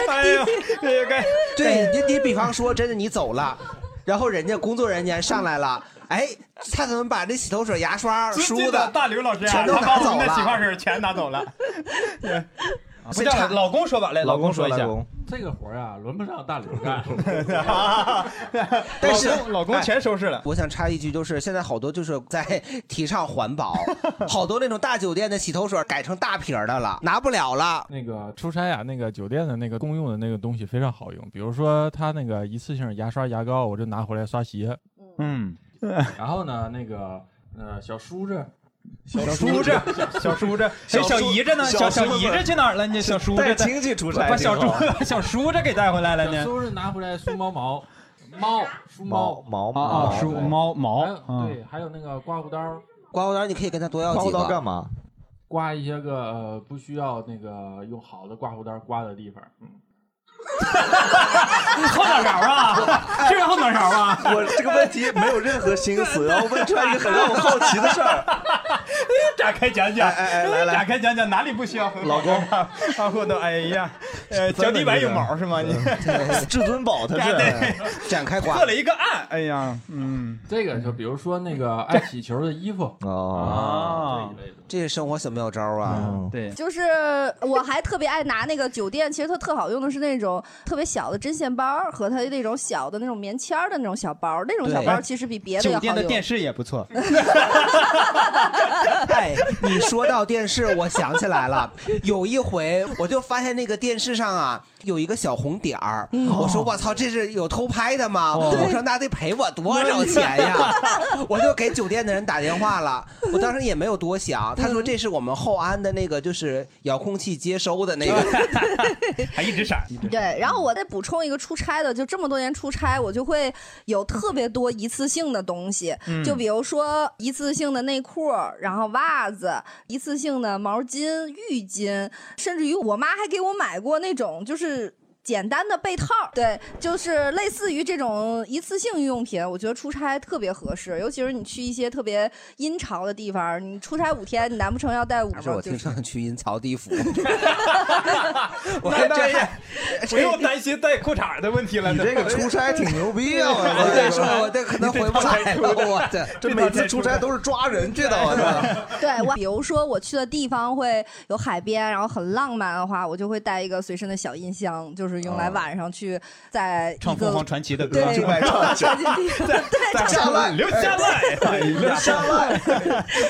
哎呦，这个对你，你比方说，真的你走了，然后人家工作人员上来了，哎，他怎么把这洗头水、牙刷、尊梳敬的大刘老师啊，全都他拿走把我们的洗发了？水全拿走了。对不叫老公说吧，来，老公说一下。这个活儿啊，轮不上大刘干。但是老公全收拾了哎我想插一句，就是现在好多就是在 提倡环保，好多那种大酒店的洗头水改成大瓶的了，拿不了了。那个出差啊，那个酒店的那个公用的那个东西非常好用，比如说他那个一次性牙刷、牙膏，我就拿回来刷鞋。嗯，然后呢，那个呃小叔子。小叔子，小叔子，哎，小姨子呢？小小姨子去哪儿了你？小叔子带亲戚出差把小挺好梳 小叔子给带回来了呢。小叔子拿回来梳毛毛，猫梳毛毛啊啊梳猫毛对，还有那个刮胡刀，刮胡刀你可以跟他多要刮胡几个。刀干嘛？刮一些个呃不需要那个用好的刮胡刀刮的地方。嗯，后脑勺啊，这是后脑勺啊。我这个问题没有任何心思，然后问出来一个很让我好奇的事儿。展开讲讲，哎哎哎来来展开讲讲哪里不需要很老公啊？后头，哎呀，呃，脚底板有毛是吗？你至尊宝他 是展开破了一个案，哎呀，嗯，这个就比如说那个爱洗球的衣服哦，这一类的。这是生活小妙招啊！嗯对，就是我还特别爱拿那个酒店，其实它特好用的是那种特别小的针线包和它那种小的那种棉签儿的那种小包，那种小包其实比别的要好。酒店的电视也不错。哎，你说到电视，我想起来了，有一回我就发现那个电视上啊有一个小红点儿，我说我操，这是有偷拍的吗？我说那得赔我多少钱呀？我就给酒店的人打电话了，我当时也没有多想，他说这是我们后安的那个就是遥控器接收的那个，还一直闪，一直闪对，然后我再补充一个出差的，就这么多年出差，我就会有特别多一次性的东西，嗯就比如说一次性的内裤，然后袜子，一次性的毛巾、浴巾，甚至于我妈还给我买过那种就是。简单的被套，对，就是类似于这种一次性用品，我觉得出差特别合适，尤其是你去一些特别阴潮的地方，你出差五天，你难不成要带五还是我个？就听上去阴曹地府。我那这也不用担心带裤衩的问题了。你这个出差挺牛逼啊！我再说，我这可能回不来了，我这这每次出差都是抓人去的！对我，比如说我去的地方会有海边，然后很浪漫的话，我就会带一个随身的小音箱，就是用来晚上去在唱凤凰传奇的歌，对唱唱进地方，对，留下来，留下来，留下来。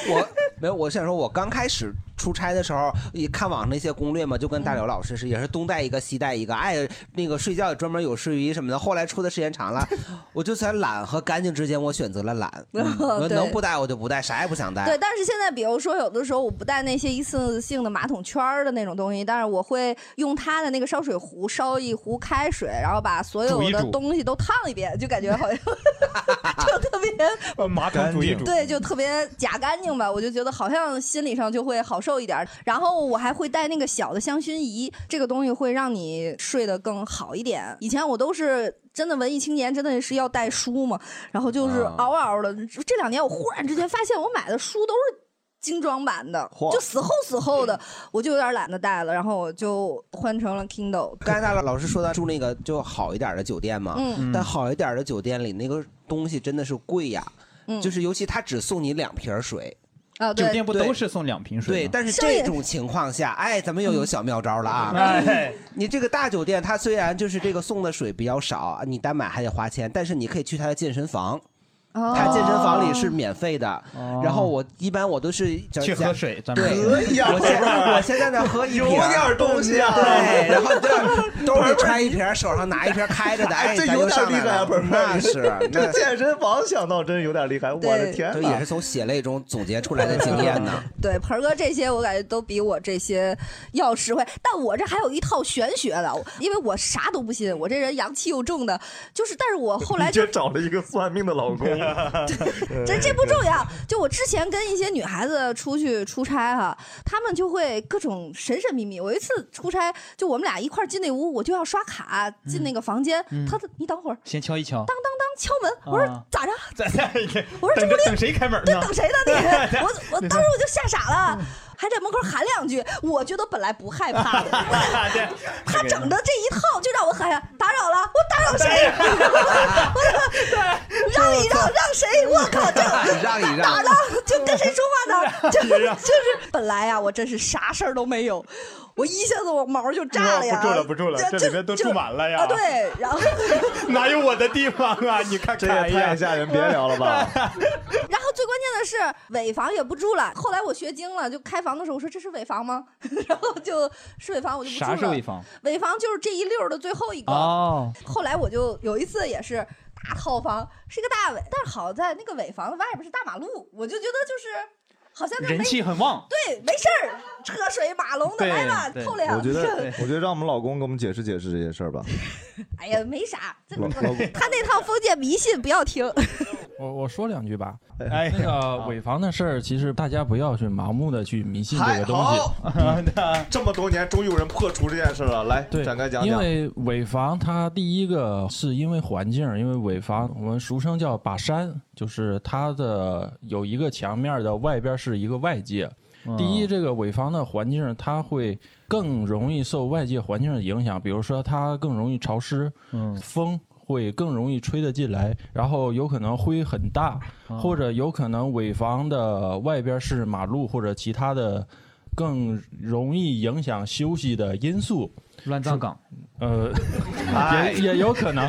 我没有，我想说，我刚开始出差的时候，也看网上那些攻略嘛，就跟大刘老师是，也是东带一个西带一个，爱，那个睡觉也专门有睡衣什么的。后来出的时间长了，我就在懒和干净之间，我选择了懒，能不带我就不带，啥也不想带。对，但是现在比如说有的时候我不带那些一次性的马桶圈儿的那种东西，但是我会用它的那个烧水壶烧一壶开水，然后把所有的东西都烫一遍，就感觉好像 就特别马桶煮一煮，对，就特别假干净吧，我就觉得好像心理上就会好受一点。然后我还会带那个小的香薰仪，这个东西会让你睡得更好一点。以前我都是。真的文艺青年真的是要带书嘛，然后就是啊嗷嗷的。这两年我忽然之间发现，我买的书都是精装版的，就死厚死厚的，我就有点懒得带了，然后我就换成了 Kindle。刚才大老师说到住那个就好一点的酒店嘛，嗯但好一点的酒店里那个东西真的是贵呀，嗯，就是尤其他只送你两瓶水。啊，酒，店不都是送两瓶水对，但是这种情况下，哎，咱们又有小妙招了啊！哎，你这个大酒店，它虽然就是这个送的水比较少，你单买还得花钱，但是你可以去它的健身房，哦它健身房里是免费的。然后我一般我都是去喝水，对，可以啊，我现在我现在呢喝一瓶有点东西啊。对，然后这 兜里揣一瓶，手上拿一瓶开着的，哎，这有点厉害啊，不是？那是 这个健身房想到真有点厉害，我的天哪这也是！从血泪中总结出来的经验呢。对，盆儿哥这些我感觉都比我这些要实惠，但我这还有一套玄学的，因为我啥都不信，我这人阳气又重的，就是，但是我后来就找了一个算命的老公，这 这不重要，就我之前跟一些女孩子出去出差哈，她们就会各种神神秘秘。我一次出差，就我们俩一块儿进那屋，我就要刷卡进那个房间，嗯她你等会儿，先敲一敲，当当当敲门，我说啊咋着？我说这不是等谁开门这呢？等谁呢你？我我当时我就吓傻了，还在门口喊两句。我觉得本来不害怕的，他整的这一套就让我喊打扰了，我打扰谁？我让一让让谁？我靠，这让一让，哪？就跟谁说话呢？就就是本来呀，我真是啥事儿都没有，我一下子我毛就炸了呀！不住了不住了这里面都住满了呀啊，对，然后 哪有我的地方啊？你看这也太，吓人，别聊了吧。然后最关键的是尾房也不住了。后来我学精了，就开房的时候我说这是尾房吗？然后就是尾房我就不住了。啥是尾房？尾房就是这一溜的最后一个。哦，后来我就有一次也是大套房，是一个大尾，但是好在那个尾房外边是大马路，我就觉得就是好像跟人没气很旺。对，没事儿，车水马龙的对来吧，对透亮。我觉得，我觉得让我们老公给我们解释解释这些事儿吧。哎呀，没啥，这老老他那套封建迷信不要听。我我说两句吧。哎那个尾房的事儿，其实大家不要去盲目的去迷信这个东西。好，这么多年终于有人破除这件事了，来对，展开讲讲。因为尾房它第一个是因为环境，因为尾房我们俗称叫把山，就是它的有一个墙面的外边是一个外界。嗯第一，这个尾房的环境它会更容易受外界环境的影响，比如说它更容易潮湿，嗯，风会更容易吹得进来，然后有可能灰很大，哦或者有可能尾房的外边是马路或者其他的更容易影响休息的因素。乱葬岗，呃，哎也也有可能。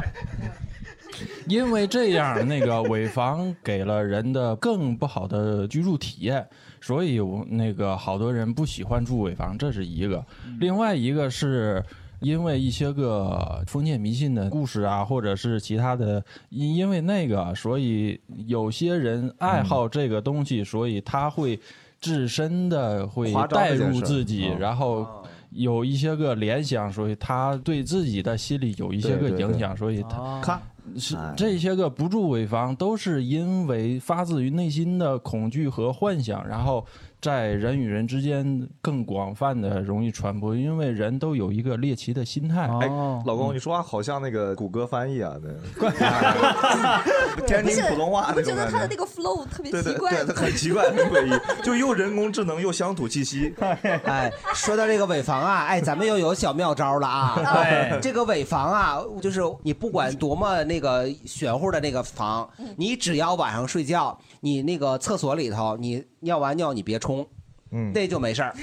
因为这样，那个尾房给了人的更不好的居住体验，所以我那个好多人不喜欢住尾房，这是一个。另外一个是因为一些个封建迷信的故事啊，或者是其他的，因因为那个，所以有些人爱好这个东西，所以他会自身的会带入自己，嗯。然后有一些个联想，所以他对自己的心理有一些个对对对影响，所以他是哎。这些个不住尾房都是因为发自于内心的恐惧和幻想，然后在人与人之间更广泛的容易传播，因为人都有一个猎奇的心态。哎，哦老公，你说话好像那个谷歌翻译啊，那天津普通话我那种感觉觉得他的那。个 flow 特别奇怪。对，很奇怪，很诡异，就又人工智能又乡土气息。哎，说到这个尾房啊，哎，咱们又有小妙招了啊。对这个尾房啊，就是你不管多么那个玄乎的那个房，你只要晚上睡觉，你那个厕所里头，你尿完尿你别冲，嗯，那就没事儿。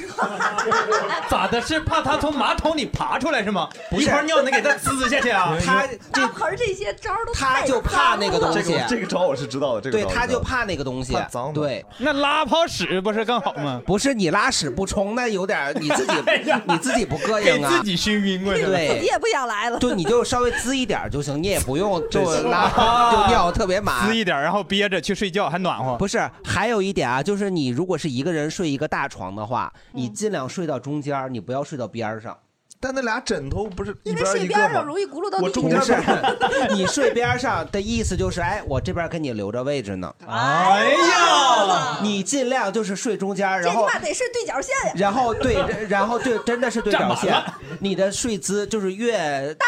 咋的？是怕他从马桶里爬出来是吗？不是一泡尿能给他滋下去啊？他大盆儿这些招儿都太他就怕那个东西这个，这个招我是知道的，这个对，他就怕那个东西脏，对。那拉泡屎不是更好吗？不是你拉屎不冲，那有点你自己 你自己不膈应啊自。己熏晕过去了。自己，也不想来了。对，你就稍微滋一点就行，你也不用就对拉就尿特别满滋。一点，然后憋着去睡觉，还暖和。不是，还有一点啊，就是你如果是一个人睡一个大床的话，你尽量睡到中间儿，你不要睡到边上。但那俩枕头不是一因为边一边上吗？容易轱辘到我中地上间。不是，你睡边上的意思就是，哎，我这边给你留着位置呢。哎呀，你尽量就是睡中间然后他妈得是对角线呀！然后对，然后对，真的是对角线。你的睡姿就是越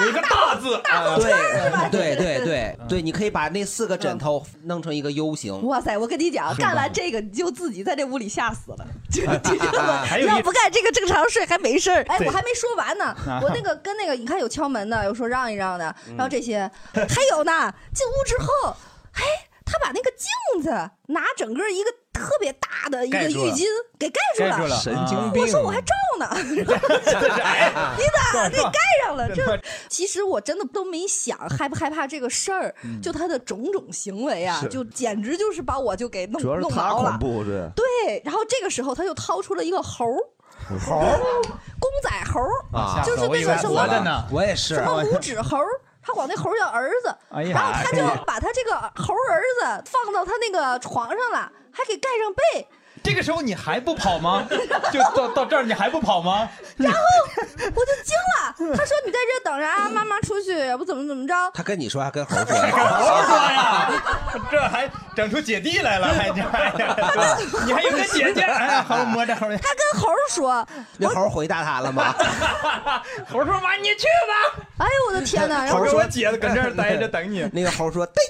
有一个大字，啊对对 对对对，你可以把那四个枕头弄成一个 U 型。哇塞！我跟你讲，干完这个你就自己在这屋里吓死了，就就知道吗还有要不干这个正常睡还没事儿。哎，我还没说完 我那个跟那个你看有敲门的，有说让一让的，然后这些 还有呢，进屋之后，哎，他把那个镜子拿整个一个特别大的一个浴巾给盖住了，神经病。我说我还照呢，你咋给盖上了？这其实我真的都没想害不害怕这个事儿，就他的种种行为啊，就简直就是把我就给弄弄毛了。对，然后这个时候他就掏出了一个猴儿，猴公仔猴儿，啊就是那个什么的呢。我也是。什，么五指猴儿。他管那猴叫儿子，哎然后他就把他这个猴儿儿子放到他那个床上了，还给盖上被，这个时候你还不跑吗？就到到这儿你还不跑吗？然后我就惊了。他说：“你在这等着啊，妈妈出去，也不怎么怎么着。他跟你说还跟猴 说呀？猴说呀，这还整出姐弟来了，还这哎呀，你还有个姐姐，哎，猴摸着猴，”他跟猴说那猴回答他了吗？猴说妈你去吧，：“哎呦我的天哪！”猴说姐搁这儿待着等你。那个猴说：“对。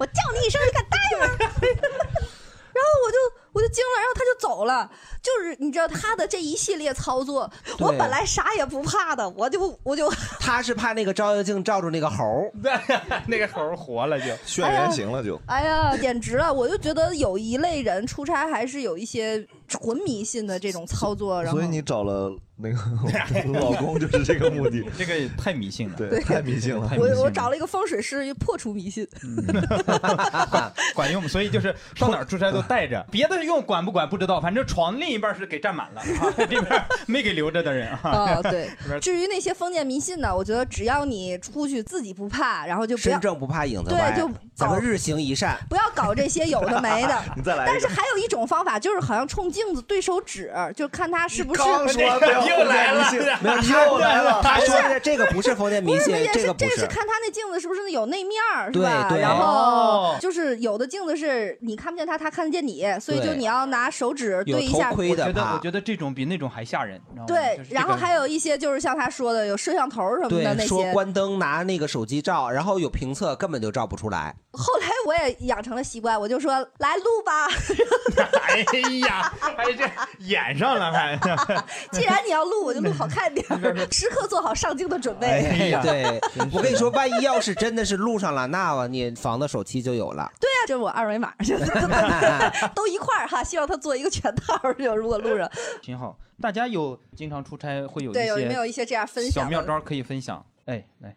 我叫你一声，你敢答应吗？然后我就我就惊了，然后他就走了。就是你知道他的这一系列操作，我本来啥也不怕的，我就我就他是怕那个照妖镜照住那个猴儿。那个猴活了就，炫原形了就。哎呀，简直了！我就觉得有一类人出差还是有一些纯迷信的这种操作，然后所以你找了那个 老公就是这个目的，这个也太迷信了，对，太迷信了。我我找了一个风水师，破除迷信。管用，所以就是上哪儿出差都带着，别的用管不管不知道，反正床另一半是给占满了，啊、这边没给留着的人啊。啊，对。至于那些封建迷信呢，我觉得只要你出去自己不怕，然后就不要身正不怕影子对，就咱们日行一善。不要搞这些有的没的。你再来但是还有一种方法，就是好像冲镜子对手指，就看他是不是。又 来了，没有又来了。他说的这个不是封建迷信，这个不这是看他那镜子是不是有内面儿，是对吧？对然后哦就是有的镜子是你看不见他，他看得见你，所以就你要拿手指对一下。我觉得我觉得这种比那种还吓人。对然后还有一些就是像他说的有摄像头什么的，那些。说关灯拿那个手机照，然后有评测根本就照不出来。后来我也养成了习惯，我就说来录吧。哎呀，还这演上了还。既然你要录，我就录好看点儿，时刻做好上镜的准备。哎，对，我跟你说，万一要是真的是录上了，那你房的手气就有了。对啊，就是我二维码，都一块儿哈。希望他做一个全套儿，就如果录上。挺好。大家有经常出差会有一对，些有没有一些这样分享小的妙招可以分享？哎，来。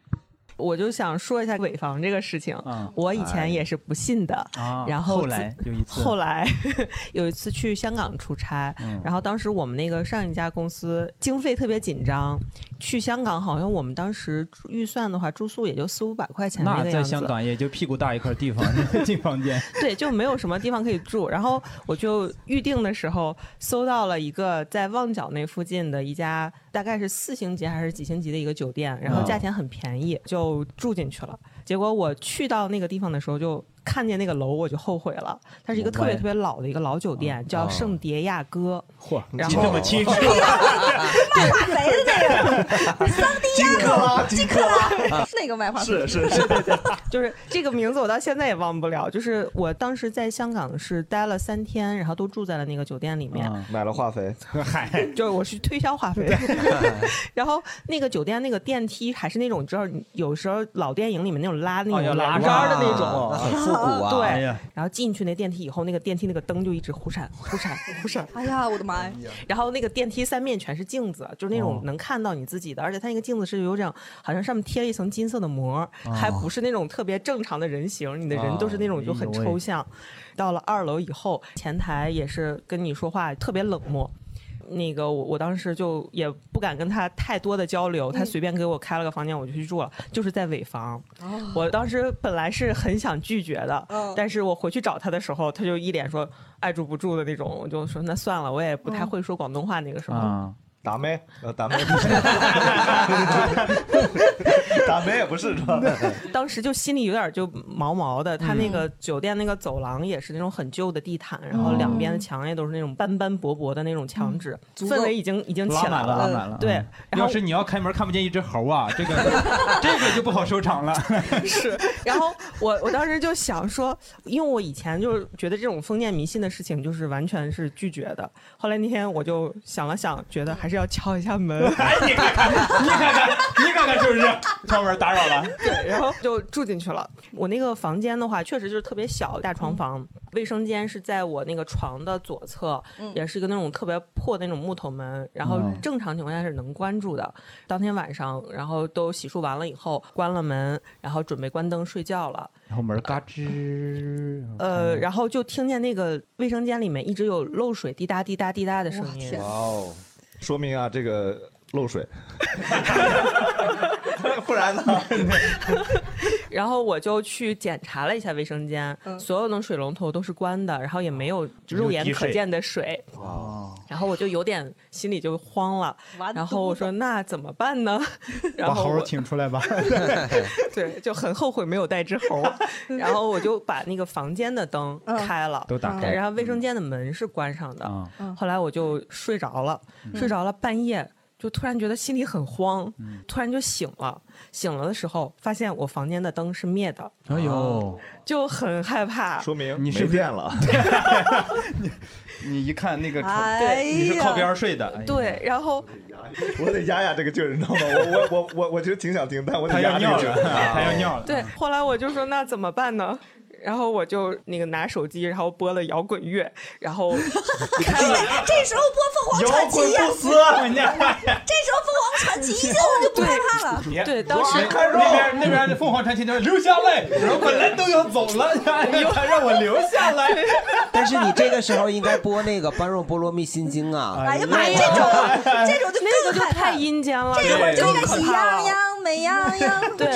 我就想说一下尾房这个事情。嗯我以前也是不信的，啊然后后来有一次后来 有一次去香港出差，嗯然后当时我们那个上一家公司经费特别紧张，去香港好像我们当时预算的话，住宿也就四五百块钱那个样子。在香港也就屁股大一块地方 进房间。对，就没有什么地方可以住。然后我就预定的时候搜到了一个在旺角那附近的一家，大概是四星级还是几星级的一个酒店，然后价钱很便宜，就就住进去了。结果我去到那个地方的时候，就看见那个楼，我就后悔了。它是一个特别特别老的一个老酒店，叫圣迭亚哥。嚯，然后这么清楚，卖化肥的那个。桑迪亚，金克拉金克拉，那个卖化肥是是是，就是这个名字我到现在也忘不了。就是我当时在香港是待了三天，然后都住在了那个酒店里面。买了化肥，嗨，就是我去推销化肥，然后那个酒店那个电梯还是那种，你知道，有时候老电影里面那种拉那哦要种拉栏杆的那哇种，啊对哎，然后进去那电梯以后，那个电梯那个灯就一直忽闪 忽闪 忽闪，哎呀，我的妈呀！然后那个电梯三面全是镜子，就是那哦种能看到你自己的，而且它那个镜子是有点好像上面贴了一层金色的膜，哦还不是那种特别正常的人形，你的人都是那种就很抽象。到了二楼以后，前台也是跟你说话特别冷漠。那个我我当时就也不敢跟他太多的交流，他随便给我开了个房间，我就去住了，就是在尾房。我当时本来是很想拒绝的，嗯但是我回去找他的时候，他就一脸说爱住不住的那种，我就说那算了，我也不太会说广东话那个时候。啊，打妹，呃，打妹，打妹也不是是吧？当时就心里有点就毛毛的。他那个嗯酒店那个走廊也是那种很旧的地毯，然后两边的墙也都是那种斑斑驳驳的那种墙纸，足够氛围已经已经起来拉满了，拉满了。对要是你要开门看不见一只猴啊，这个这个就不好收场了。是，然后我我当时就想说，因为我以前就是觉得这种封建迷信的事情就是完全是拒绝的。后来那天我就想了想，觉得还是要敲一下门。哎，你看看，你看看，你看看是不是敲门打扰了？对，然后就住进去了。我那个房间的话，确实就是特别小，大床房，卫生间是在我那个床的左侧，也是一个那种特别破的那种木头门，然后嗯正常情况下是能关住的。当天晚上，然后都洗漱完了以后，关了门，然后准备关灯睡觉了。然后门嘎吱，呃，然后就听见那个卫生间里面一直有漏水滴答滴答滴答的声音。哇哦，说明啊，这个漏水，不然呢？然后我就去检查了一下卫生间，所有的水龙头都是关的，然后也没有肉眼可见的水。哦，然后我就有点心里就慌了，然后我说那怎么办呢？然把猴儿请出来吧。对，就很后悔没有带只猴。然后我就把那个房间的灯开了，都打开。然后卫生间的门是关上的。嗯，后来我就睡着了，睡着了，半夜就突然觉得心里很慌，突然就醒了。醒了的时候，发现我房间的灯是灭的，哎呦，就很害怕。说明你是不是没电了？你一看那个床，哎你是靠边睡的，哎对，然后 我得压压这个劲儿，你知道吗？我我我我我其实挺想听，但我得压压这个劲，儿。他要尿了。对，后来我就说那怎么办呢？然后我就那个拿手机，然后播了摇滚乐，然后 这时候播 凤凰传奇呀，摇滚不死啊人家这时候凤凰传奇一进我就不害怕了。对，当时那边那边凤凰传奇就留下来，我本来都要走了，他让我留下来。但是你这个时候应该播那个《般若波罗蜜心经》啊！哎呀妈呀，这种这种就没有就更害怕太阴间了，这会儿就应该喜羊羊美羊羊。对，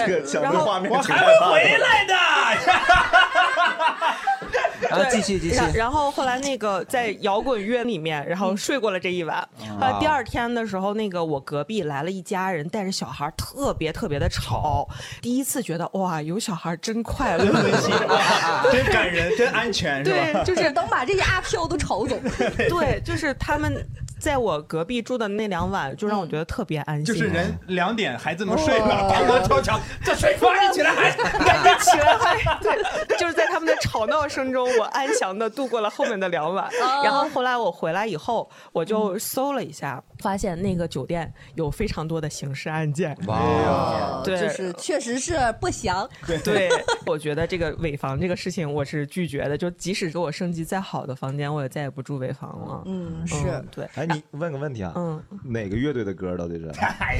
然后我还会回来的。然 后继续继续然然后后来那个在摇滚乐里面，然后睡过了这一晚。后来第二天的时候，那个我隔壁来了一家人，带着小孩，特别特别的吵。第一次觉得哇，有小孩真快乐，真感人，真安全，是吧？对，就是等把这些阿飘都吵走。对，就是他们在我隔壁住的那两晚，就让我觉得特别安心。就是人两点孩子们睡了，哦咣咣敲墙，这睡吧，你起来，赶紧起来！对，就是在他们的吵闹声中，我安详的度过了后面的两晚。哦然后后来我回来以后，我就搜了一下，发现那个酒店有非常多的刑事案件。哇对，就是确实是不祥。对，我觉得这个尾房这个事情我是拒绝的，就即使给我升级再好的房间，我也再也不住尾房了。嗯，是对。哎，你问个问题啊，嗯，哪个乐队的歌到底是？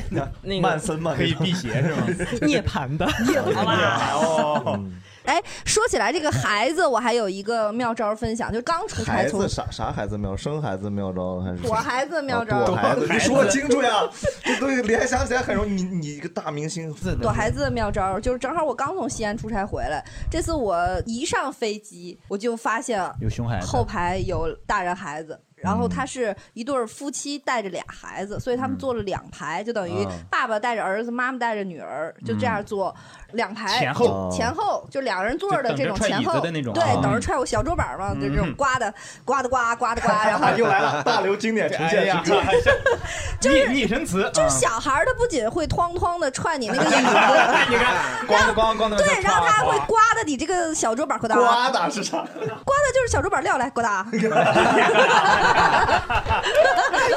那 个曼森嘛？可以辟邪是吗？涅槃的，涅槃哦。哎，说起来这个孩子，我还有一个妙招分享，就刚出差从孩子啥啥孩子妙？生孩子妙招还是躲孩子妙招哦躲孩子，你说清楚呀！这东西联想起来很容易。你你一个大明星，躲孩子的妙招，就是正好我刚从西安出差回来，这次我一上飞机，我就发现有熊孩子后排有大人孩子。然后他是一对夫妻带着俩孩子，所以他们坐了两排，就等于啊。爸爸带着儿子，妈妈带着女儿，就这样坐两排前后前后就两个人坐着的这种前后对的那种对，等着踹我小桌板嘛，就这种嗯。刮的刮的刮刮的刮，然后 又来了，大刘经典呈现哎呀。就是拟声词，就是啊。小孩儿他不仅会哐哐的踹你那个椅子，你看，咣咣咣的，对，然后他还会刮的你这个小桌板，呱嗒，刮的是啥？刮的就是小桌板撂来，呱嗒。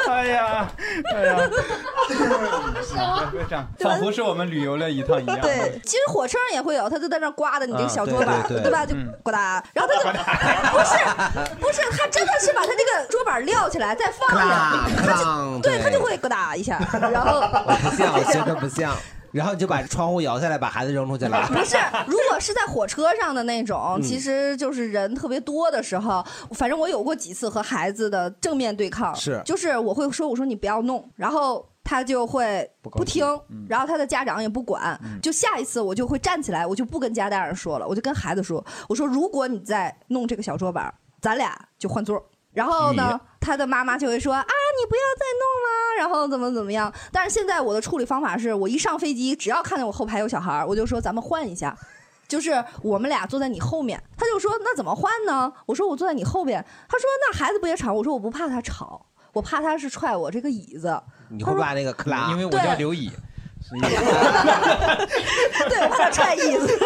哎呀，哎呀，这样仿佛是我们旅游了一趟一样。对，其实火车上也会有，他就在那儿刮的你这个小桌板，啊对吧？就嗯。呱嗒，然后他就 不是不是，他真的是把他这个桌板撂起来再放下，他就对他就会呱嗒一下，然后不像，我真的不像。然后你就把窗户摇下来，把孩子扔出去了。不是，如果是在火车上的那种，嗯其实就是人特别多的时候，反正我有过几次和孩子的正面对抗，是就是我会说，我说你不要弄，然后。他就会不听，然后他的家长也不管。就下一次我就会站起来，我就不跟家大人说了，我就跟孩子说：“我说如果你再弄这个小桌板，咱俩就换座。”然后呢，他的妈妈就会说：“啊，你不要再弄了。”然后怎么怎么样？但是现在我的处理方法是我一上飞机，只要看见我后排有小孩儿，我就说咱们换一下。就是我们俩坐在你后面，他就说那怎么换呢？我说我坐在你后边，他说那孩子不也吵？我说我不怕他吵，我怕他是踹我这个椅子。你会把那个克拉，因为我叫刘乙，对，我怕他踹椅子。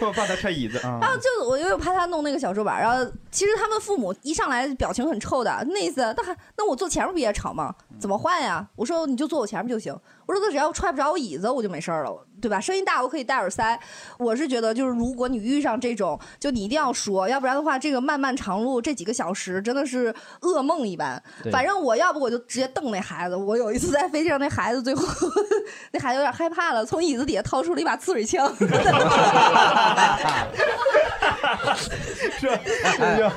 我怕他踹椅子啊然。后就我又怕他弄那个小桌板，然后其实他们父母一上来表情很臭的，那意思那还那我坐前面不也吵吗？怎么换呀？我说你就坐我前面就行。我说他只要踹不着我椅子，我就没事儿了，对吧？声音大我可以戴耳塞。我是觉得就是如果你遇上这种，就你一定要说，要不然的话，这个漫漫长路这几个小时真的是噩梦一般。反正我要不我就直接瞪那孩子。我有一次在飞机上，那孩子最后 那孩子有点害怕了，从椅子底下掏出了一把刺水枪。是，哎呀，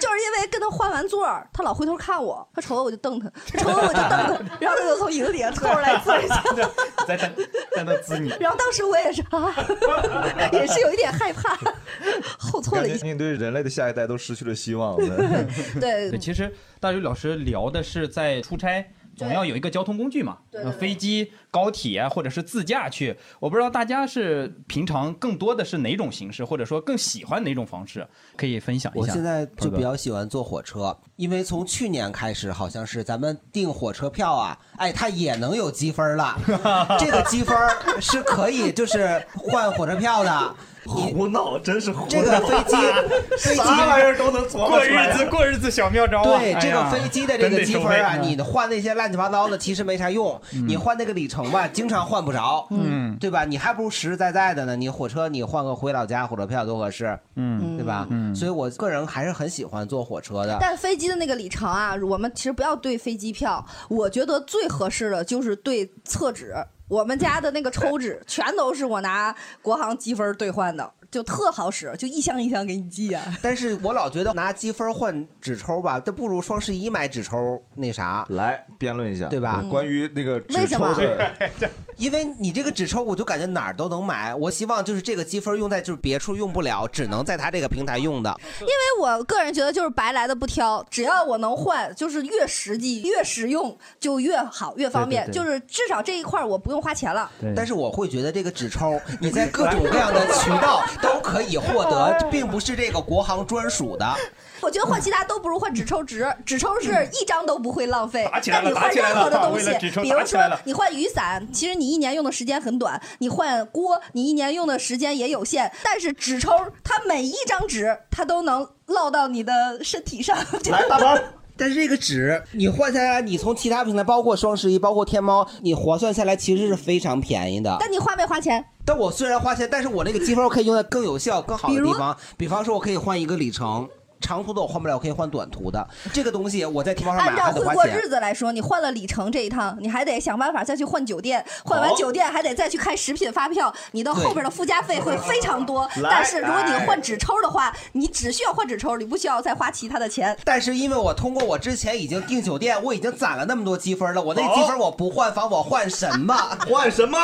就是因为跟他换完座儿，他老回头看我，他瞅我我就瞪他，他瞅我我就瞪他，然后他就从椅子底下抽出来刺水枪，在在在那滋你。然后当时我也是啊，也是有一点害怕，后错了一下。感觉你对人类的下一代都失去了希望。对对，其实大刘老师聊的是在出差。总要有一个交通工具嘛，对对飞机、高铁或者是自驾去。我不知道大家是平常更多的是哪种形式，或者说更喜欢哪种方式，可以分享一下。我现在就比较喜欢坐火车，因为从去年开始，好像是咱们订火车票啊，哎，它也能有积分了。这个积分是可以就是换火车票的。胡闹，真是胡闹这个飞机 飞机啥玩意儿都能琢磨过出来日子过日子小妙招啊！对这个飞机的这个积分啊，你换那些乱七八糟的其实没啥用，嗯你换那个里程吧，经常换不着，嗯，对吧？你还不如实实在在的呢。你火车你换个回老家火车票多合适，嗯对吧？嗯所以我个人还是很喜欢坐火车的。但飞机的那个里程啊，我们其实不要对飞机票，我觉得最合适的就是对厕纸。我们家的那个抽纸全都是我拿国行积分兑换的，就特好使，就一箱一箱给你寄啊。但是我老觉得拿积分换纸抽吧，这不如双十一买纸抽那啥。来辩论一下，对吧关于那个纸为什么抽的，因为你这个纸抽，我就感觉哪儿都能买。我希望就是这个积分用在就是别处用不了，只能在他这个平台用的。因为我个人觉得就是白来的不挑，只要我能换，就是越实际越实用就越好越方便，对对对就是至少这一块我不用花钱了。但是我会觉得这个纸抽，你在各种各样的渠道 都可以获得，并不是这个国行专属的。我觉得换其他都不如换纸抽值，纸抽是一张都不会浪费打。起来了但你换任何的东西打起来了为了纸抽，比如说打起来了你换雨伞，其实你一年用的时间很短；你换锅，你一年用的时间也有限。但是纸抽，它每一张纸它都能落到你的身体上。来，大宝。但是这个纸你换下来，你从其他平台，包括双十一，包括天猫，你划算下来其实是非常便宜的。但你花没花钱？但我虽然花钱，但是我那个积分我可以用在更有效、更好的地方。比方说，我可以换一个里程，长途的我换不了，我可以换短途的。这个东西我在天猫上买按照会过还得花钱日。子来说，你换了里程这一趟，你还得想办法再去换酒店，换完酒店还得再去开食品发票，你的后边的附加费会非常多。来但是如果你换纸抽的话，你只需要换纸抽，你不需要再花其他的钱。但是因为我通过我之前已经订酒店，我已经攒了那么多积分了，我那积分我不换房，我换什么？换什么？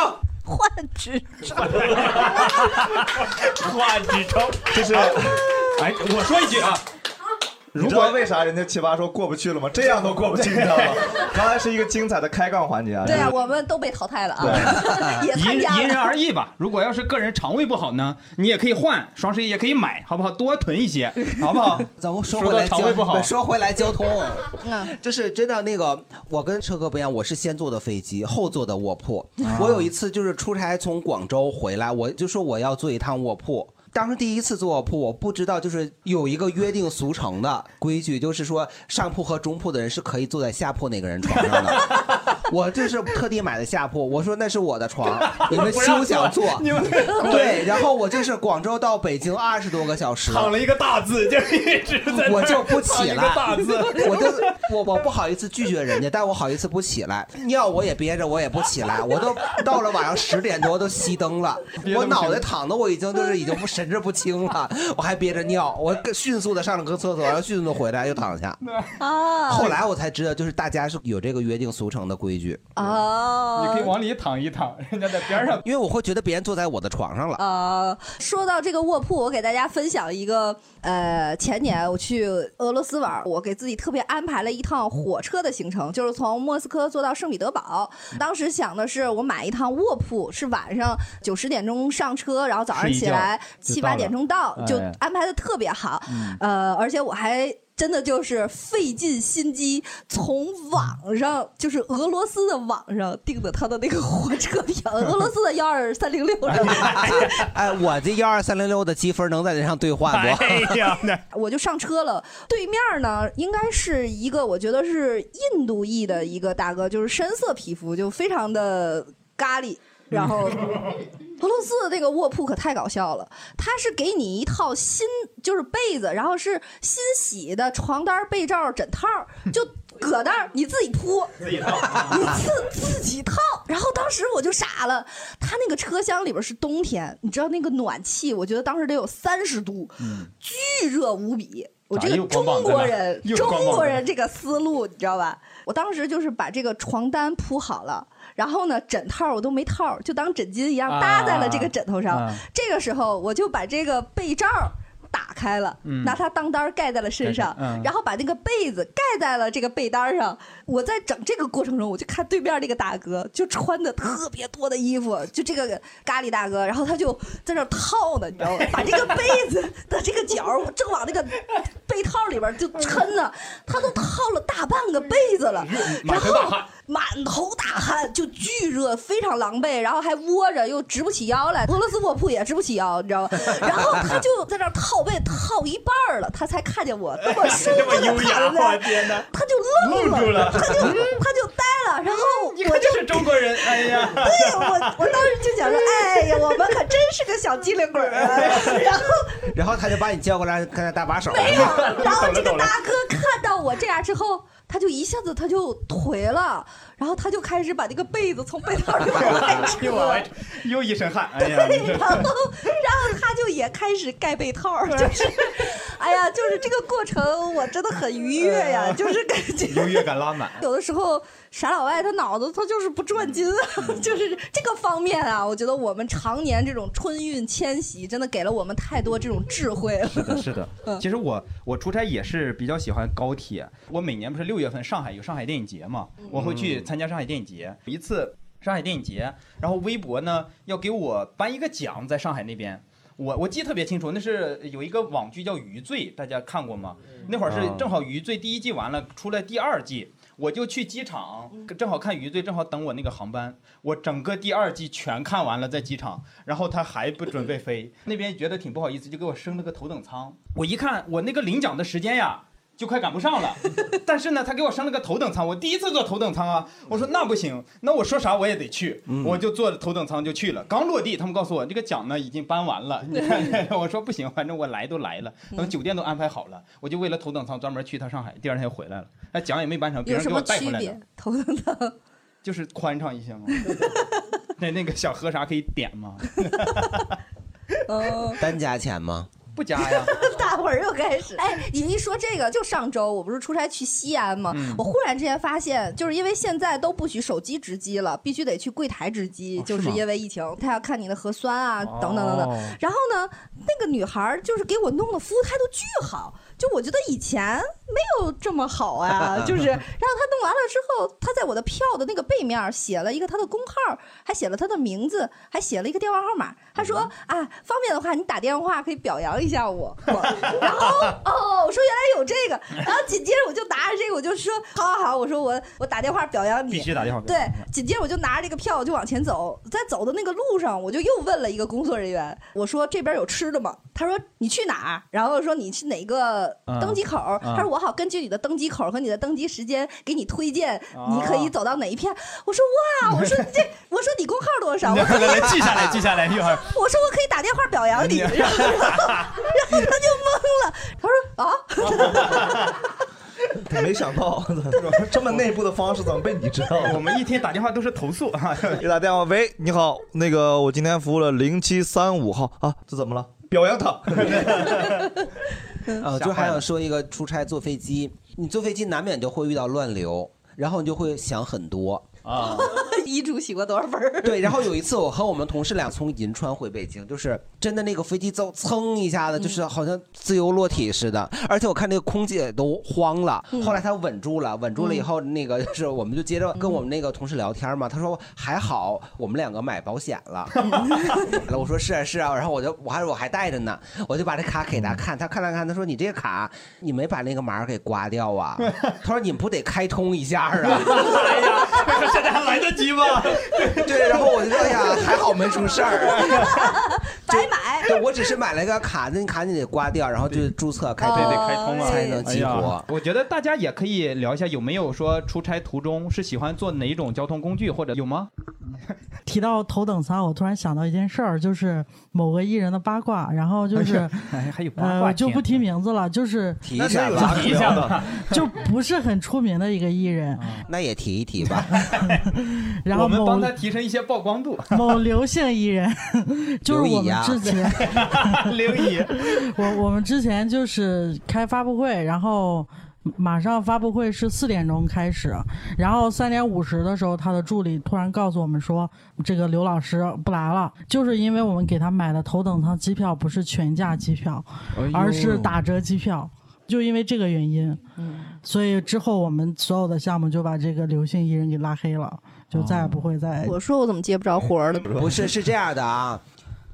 换纸抽。换纸抽，就是，哎，我说一句啊，你知道为啥人家奇葩说过不去了吗？这样都过不去，你知道吗？刚才是一个精彩的开杠环节啊。对啊，我们都被淘汰了啊，也因因人而。异吧。如果要是个人肠胃不好呢，你也可以换，双十一也可以买，好不好？多囤一些，好不好？咱们说回来交肠胃不好，说回来交通，嗯，就是真的那个，我跟车哥不一样，我是先坐的飞机，后坐的卧铺。啊我有一次就是出差从广州回来，我就说我要坐一趟卧铺。当时第一次坐卧铺，我不知道就是有一个约定俗成的规矩，就是说上铺和中铺的人是可以坐在下铺那个人床上的。我就是特地买的下铺，我说那是我的床，你们休想坐。你们对，然后我就是广州到北京二十多个小时，躺了一个大字，就一直在我就不起来，大字，我就我我不好意思拒绝人家，但我好意思不起来，尿我也憋着，我也不起来，我都到了晚上十点多都熄灯了，我脑袋躺的我已经就是已经不神志不清了，我还憋着尿，我迅速的上了个厕所，然后迅速的回来又躺下。啊后来我才知道，就是大家是有这个约定俗成的规矩，哦，你可以往里躺一躺，人家在边上。因为我会觉得别人坐在我的床上了。呃，说到这个卧铺，我给大家分享一个，呃，前年我去俄罗斯玩，我给自己特别安排了一趟火车的行程，就是从莫斯科坐到圣彼得堡。当时想的是，我买一趟卧铺，是晚上九十点钟上车，然后早上起来七八点钟到，就哎安排的特别好。嗯呃，而且我还。真的就是费尽心机，从网上就是俄罗斯的网上订的他的那个火车票，俄罗斯的幺二三零六是吧？哎，我这幺二三零六的积分能在这上兑换不？哎呀，我就上车了。对面呢，应该是一个我觉得是印度裔的一个大哥，就是深色皮肤，就非常的咖喱。然后，俄罗斯的那个卧铺可太搞笑了，它是给你一套新就是被子，然后是新洗的床单、被罩、枕套，就搁那儿你自己铺，自己套你自自己套。然后当时我就傻了，他那个车厢里边是冬天，你知道那个暖气，我觉得当时得有三十度，巨热无比。我这个中国人，中国人这个思路你知道吧？我当时就是把这个床单铺好了，然后呢枕套我都没套，就当枕巾一样搭在了这个枕头上。啊这个时候我就把这个被罩打开了，嗯拿它当单儿盖在了身上，嗯然后把那个被子盖在了这个被单上。我在整这个过程中，我就看对面那个大哥就穿的特别多的衣服，就这个咖喱大哥，然后他就在那套呢，你知道吗？把这个被子的这个角儿正往那个被套里边就抻呢，他都套了大半个被子了，然后满头大汗，就巨热，非常狼狈，然后还窝着，又直不起腰来，俄罗斯卧铺也直不起腰，你知道吗？然后他就在那儿套被套一半儿了，他才看见我 那么舒服的躺在那儿，天哪！他就愣了，愣了他就他就呆了，然后你看我就这是中国人，哎呀，对我，我当时就想说，哎呀，我们可真是个小机灵鬼儿啊！然后然后他就把你叫过来，跟他搭把手。没有，然后这个大哥看到我这样之后，他就一下子他就颓了，然后他就开始把这个被子从被套里 往外扯又往外，又一身汗，哎呀，你这然后，然后他就也开始盖被套，就是，哎呀，就是这个过程我真的很愉悦呀，就是感觉 愉悦感拉满。有的时候傻老外他脑子他就是不转筋，就是这个方面啊，我觉得我们常年这种春运迁徙，真的给了我们太多这种智慧了。是的，是的。嗯其实我我出差也是比较喜欢高铁。我每年不是六月份上海有上海电影节嘛，我会去参加上海电影节。一次上海电影节，然后微博呢要给我颁一个奖，在上海那边。我我记得特别清楚，那是有一个网剧叫《余罪》，大家看过吗？那会儿是啊正好《余罪》第一季完了，出来第二季，我就去机场，正好看《余罪》，正好等我那个航班。我整个第二季全看完了，在机场，然后他还不准备飞，那边觉得挺不好意思，就给我升了个头等舱。我一看，我那个领奖的时间呀。就快赶不上了，但是呢，他给我升了个头等舱，我第一次坐头等舱啊，我说那不行，那我说啥我也得去，我就坐头等舱就去了。刚落地，他们告诉我这个奖呢已经颁完了，你看，我说不行，反正我来都来了，等酒店都安排好了，我就为了头等舱专门去一趟上海，第二天回来了，那奖也没颁成，别人给我带回来的，？头等舱就是宽敞一些嘛。那那个想喝啥可以点吗？哦，单加钱吗？不加呀。大伙儿又开始。哎，你一说这个，就上周我不是出差去西安吗？嗯我忽然之间发现，就是因为现在都不许手机值机了，必须得去柜台值机，就是因为疫情，他要看你的核酸啊，等等等等。哦然后呢，那个女孩儿就是给我弄的服务态度巨好，就我觉得以前没有这么好啊，就是，然后他弄完了之后，他在我的票的那个背面写了一个他的工号，还写了他的名字，还写了一个电话号码。他说啊，方便的话你打电话可以表扬一下我。我然后哦，我说原来有这个，然后紧接着我就拿着这个，我就说好好好，我说我我打电话表扬你，必须打电话表对，紧接着我就拿着这个票就往前走，在走的那个路上，我就又问了一个工作人员，我说这边有吃的吗？他说你去哪儿？然后说你去哪个嗯登机口？嗯他说我好根据你的登机口和你的登机时间给你推荐，哦你可以走到哪一片。我说哇，我说这，我说你工号多少？我可以来来记下来，记下来，一会儿。我说我可以打电话表扬你，然后然后然后他就懵了，他说啊，没想到这么内部的方式怎么被你知道了？我们一天打电话都是投诉啊，一打电话，喂，你好，那个我今天服务了零七三五号啊，这怎么了？表扬他。呃，就还想说一个出差坐飞机，你坐飞机难免就会遇到乱流，然后你就会想很多。啊，遗嘱写过多少分儿？对，然后有一次我和我们同事俩从银川回北京，就是真的那个飞机走蹭一下子，就是好像自由落体似的，而且我看那个空姐都慌了。后来她稳住了，稳住了以后，那个就是我们就接着跟我们那个同事聊天嘛，他说还好我们两个买保险了。我说是啊是啊，然后我就我还我还带着呢，我就把这卡给他看，他看了看，他说你这个卡你没把那个码给刮掉啊？他说你不得开通一下啊？哎呀，现在还来得及吗？对，然后我就说，哎呀，还好没出事儿，白买。对，我只是买了个卡，那卡你得刮掉，然后就注册开通，对对，开通了才能激哎活呀。我觉得大家也可以聊一下，有没有说出差途中是喜欢坐哪种交通工具，或者有吗？提到头等舱，我突然想到一件事儿，就是某个艺人的八卦，然后就是哎，还有八卦呃，就不提名字了，就是提一下吧，提一下吧。就不是很出名的一个艺人，那也提一提吧。然后我们帮他提升一些曝光度。某刘姓艺人，就是我们之前，刘姨，我我们之前就是开发布会，然后马上发布会是四点钟开始，然后三点五十的时候，他的助理突然告诉我们说，这个刘老师不来了，就是因为我们给他买的头等舱机票不是全价机票，哎而是打折机票，就因为这个原因，所以之后我们所有的项目就把这个刘姓艺人给拉黑了，就再也不会再。我说我怎么接不着活儿了？不是，是这样的啊，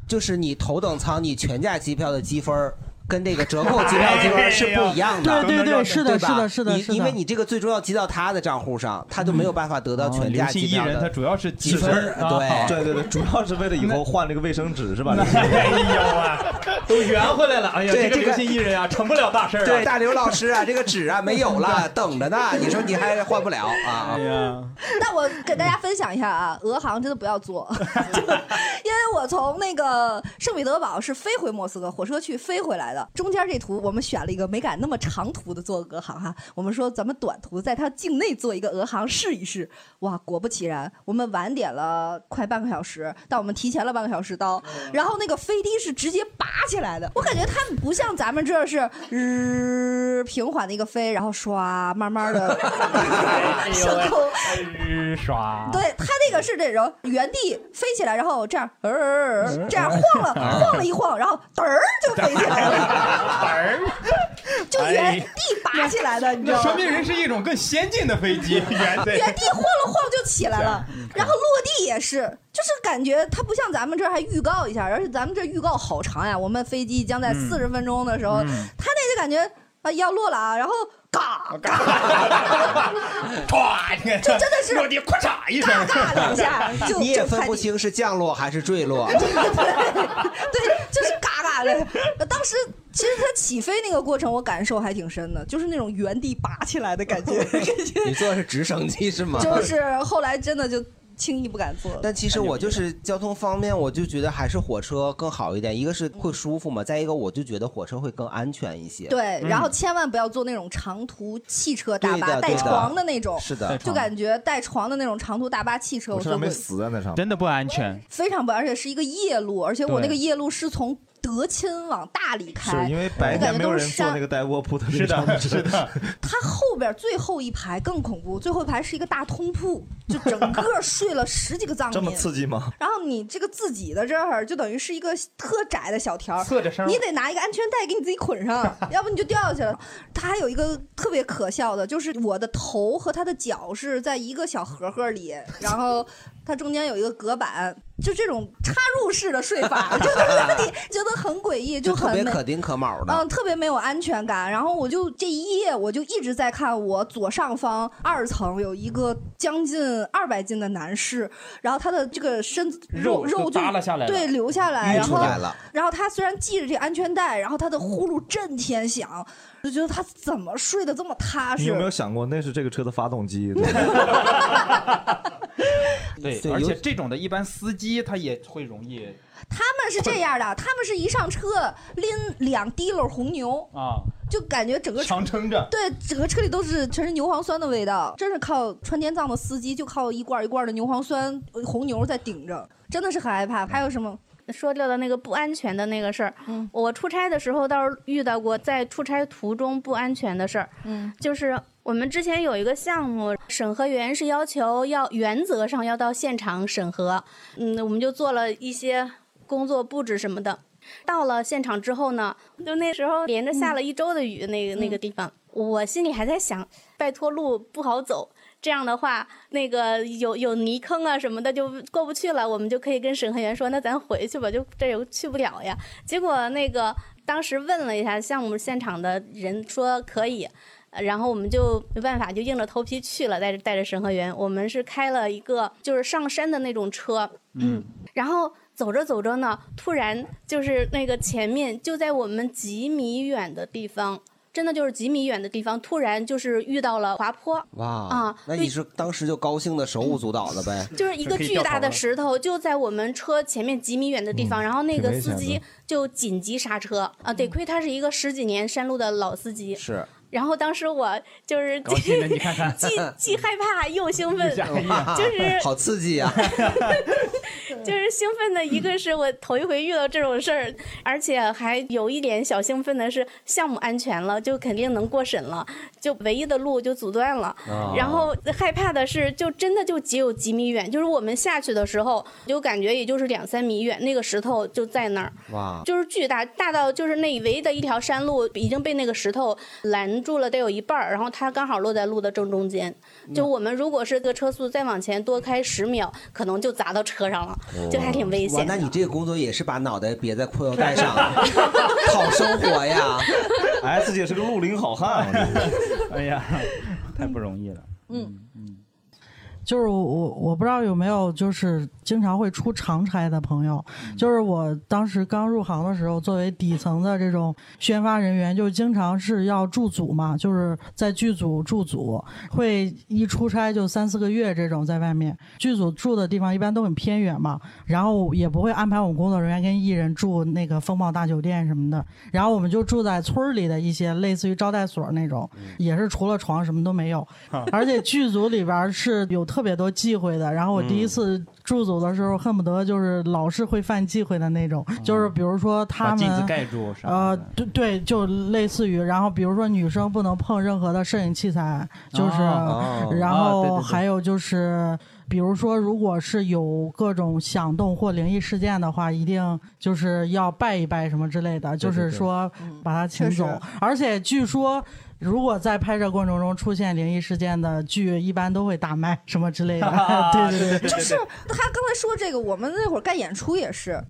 就是你头等舱你全价机票的积分儿。跟那个折扣机票积分儿是不一样的，对对对是的是的是的你因为你这个最终要积到他的账户上，他就没有办法得到全价机票艺人他主要是积积分对对对对，主要是为了以后换这个卫生纸是吧？哎呦啊，都圆回来了。哎呀，这个对这个流行艺人啊，成不了大事儿啊。对，大刘老师啊，这个纸啊没有了，等着呢。你说你还换不了啊？哎呀，那我给大家分享一下啊，俄航真的不要坐，就 因为我从那个圣彼得堡是飞回莫斯科，火车去飞回来的。中间这图我们选了一个没敢那么长途的做俄航哈，我们说咱们短途在它境内做一个俄航试一试。哇，果不其然，我们晚点了快半个小时，但我们提前了半个小时到，然后那个飞机是直接拔起来的，我感觉他们不像咱们这儿是日平缓的一个飞，然后唰慢慢的升 空。日，刷。对他那个是这种原地飞起来，然后这样呃这样晃了晃了一晃，然后嘚儿就飞起来了，就原地拔起来的，你知道吗？那说？明人是一种更先进的飞机，原地。原地晃了晃就起来了，然后落地也是，就是感觉它不像咱们这儿还预告一下，而且咱们这预告好长呀。我们飞机将在四十分钟的时候，嗯。他那就感觉啊要落了啊，然后嘎嘎，唰，你看就真的是落地，咔嚓一声，嘎两下 就你也分不清是降落还是坠落。对，就是嘎嘎的。当时其实它起飞那个过程，我感受还挺深的，就是那种原地拔起来的感觉，你坐的是直升机是吗？就是后来真的就轻易不敢坐。但其实我就是交通方面，我就觉得还是火车更好一点。一个是会舒服嘛，再一个我就觉得火车会更安全一些。对，然后千万不要坐那种长途汽车大巴带床的那种，是的就感觉带床的那种长途大巴汽车，我坐过，死在那上面，真的不安全。非常不，而且是一个夜路，而且我那个夜路是从德钦往大理开，是因为白我感觉天没有人坐都是山那个带卧铺的那是的 是的，它后边最后一排更恐怖，最后一排是一个大通铺，就整个睡了十几个藏民。这么刺激吗？然后你这个自己的这儿就等于是一个特窄的小条儿，侧着身你得拿一个安全带给你自己捆上，要不你就掉下去了。它还有一个特别可笑的，就是我的头和他的脚是在一个小盒盒里，然后它中间有一个隔板，就这种插入式的睡法，就你 觉得很诡异，就特很特别可丁可卯的。嗯，特别没有安全感。然后我就这一夜，我就一直在看我左上方二层有一个将近二百斤的男士，然后他的这个身子肉肉耷拉下来了对，流下来，然后然后他虽然系着这安全带，然后他的呼噜震天响，就觉得他怎么睡得这么踏实你有没？有想过那是这个车的发动机？对，对而且这种的一般司机他也会容易他们是这样的，他们是一上车拎两滴溜红牛，啊就感觉整个车强撑着。对，整个车里都是全是牛磺酸的味道，真是靠川滇藏的司机就靠一罐一罐的牛磺酸呃红牛在顶着，真的是很害怕。还有什么？说到的那个不安全的那个事儿，我出差的时候倒是遇到过在出差途中不安全的事儿，嗯，就是我们之前有一个项目，审核员是要求要原则上要到现场审核，嗯，我们就做了一些工作布置什么的。到了现场之后呢，就那时候连着下了一周的雨，那个、那个地方，我心里还在想，拜托路不好走。这样的话，那个有有泥坑啊什么的就过不去了，我们就可以跟审核员说，那咱回去吧，就这又去不了呀。结果那个当时问了一下项目现场的人，说可以。呃然后我们就没办法，就硬着头皮去了，带着带着审核员，我们是开了一个就是上山的那种车，嗯，然后走着走着呢，突然就是那个前面就在我们几米远的地方，真的就是几米远的地方，突然就是遇到了滑坡，哇啊对那你是当时就高兴的手舞足蹈的呗？就是一个巨大的石头就在我们车前面几米远的地方，嗯然后那个司机就紧急刹车啊，得亏他是一个十几年山路的老司机，是。然后当时我就是高兴了你看看既既害怕又兴奋，就是 好刺激啊！就是兴奋的一个是我头一回遇到这种事儿，而且还有一点小兴奋的是项目安全了，就肯定能过审了，就唯一的路就阻断了。哦然后害怕的是，就真的就只有几米远，就是我们下去的时候，就感觉也就是两三米远，那个石头就在那儿。哇就是巨大，大到就是那唯一的一条山路已经被那个石头拦住了，得有一半儿，然后它刚好落在路的正中间。就我们如果是这个车速再往前多开十秒，可能就砸到车上了，就还挺危，险的。那你这个工作也是把脑袋别在裤腰带上，好生活呀。S 姐是个绿林好汉，哎呀，太不容易了。嗯嗯，就是我我我不知道有没有就是经常会出长差的朋友，就是我当时刚入行的时候，作为底层的这种宣发人员，就经常是要驻组嘛，就是在剧组驻组，会一出差就三四个月这种在外面。剧组住的地方一般都很偏远嘛，然后也不会安排我们工作人员跟艺人住那个风暴大酒店什么的，然后我们就住在村儿里的一些类似于招待所那种，也是除了床什么都没有，而且剧组里边儿是有特别多忌讳的。然后我第一次驻组的时候，恨不得就是老是会犯忌讳的那种，就是比如说他们把镜子盖住啥呃，对对，就类似于，然后比如说女生不能碰任何的摄影器材，就是，哦然后哦对对对还有就是。比如说，如果是有各种响动或灵异事件的话，一定就是要拜一拜什么之类的，就是说把它请走。而且据说，如果在拍摄过程中出现灵异事件的剧，一般都会大卖什么之类的。对对对，就是他刚才说这个，我们那会儿干演出也是。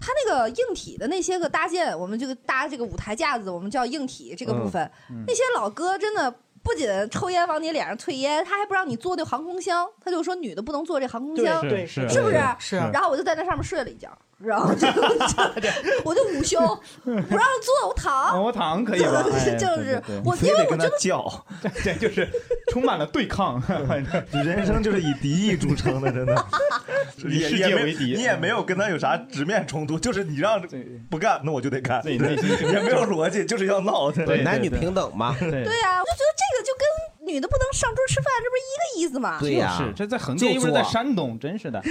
他那个硬体的那些个搭建，我们这个搭这个舞台架子，我们叫硬体这个部分。嗯嗯那些老哥真的不仅抽烟往你脸上啐烟，他还不让你坐那航空箱，他就说女的不能坐这航空箱，对对是是不是？是然后我就在那上面睡了一觉，然后就 我就午休，不让坐，我躺。我躺可以 就是对对对我因为我觉得叫，这，就是充满了对抗，人生就是以敌意著称的，真的。以世界为敌你也没有跟他有啥直面冲突，就是你让不干，那我就得干，也没有逻辑，就是要闹，对男女平等嘛。对对呀、我就觉得这个就跟女的不能上桌吃饭，这不是一个意思吗？就是这在横店，又不是在山东，真是的。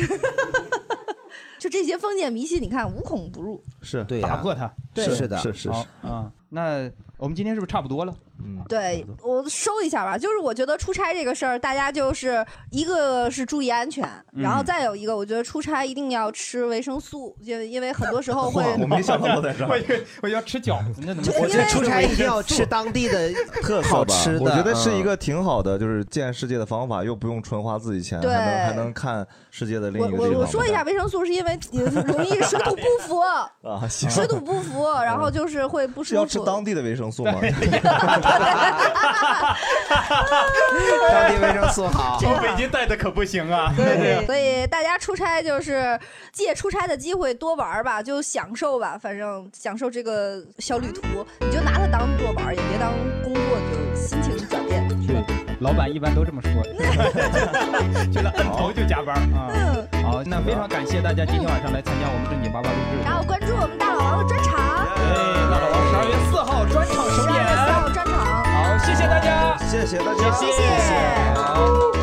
就这些封建迷信，你看无孔不入。是对打破它，对是的是是是啊。那我们今天是不是差不多了？嗯，对我收一下吧，就是我觉得出差这个事儿，大家就是一个是注意安全，嗯然后再有一个，我觉得出差一定要吃维生素，因为因为很多时候 会，我没想到落在这儿 我以为我要吃饺子，那怎么？我觉得出差一定要吃当地的特色吧好吃的。我觉得是一嗯个挺好的，就是见世界的方法，又不用纯花自己钱，还对能还能看世界的另我一个地方。我我说一下维生素，是因为容易水土不服，啊，行水土不服，然后就是会不舒服。要吃当地的维生素吗？当 地维生素好。从北京带的可不行啊！对，所以 大家出差就是借出差的机会多玩儿吧，就享受吧，反正享受这个小旅途，你就拿它当做玩儿，也别当工作，就心情转变。对，老板一般都这么说，觉得摁头就加班啊。好，那非常感谢大家今天晚上来参加我们正经八八录制。然后关注我们大老王的专场，二月四号专场首演二月四演。号专场。好，谢谢大家，谢谢大家，谢谢好。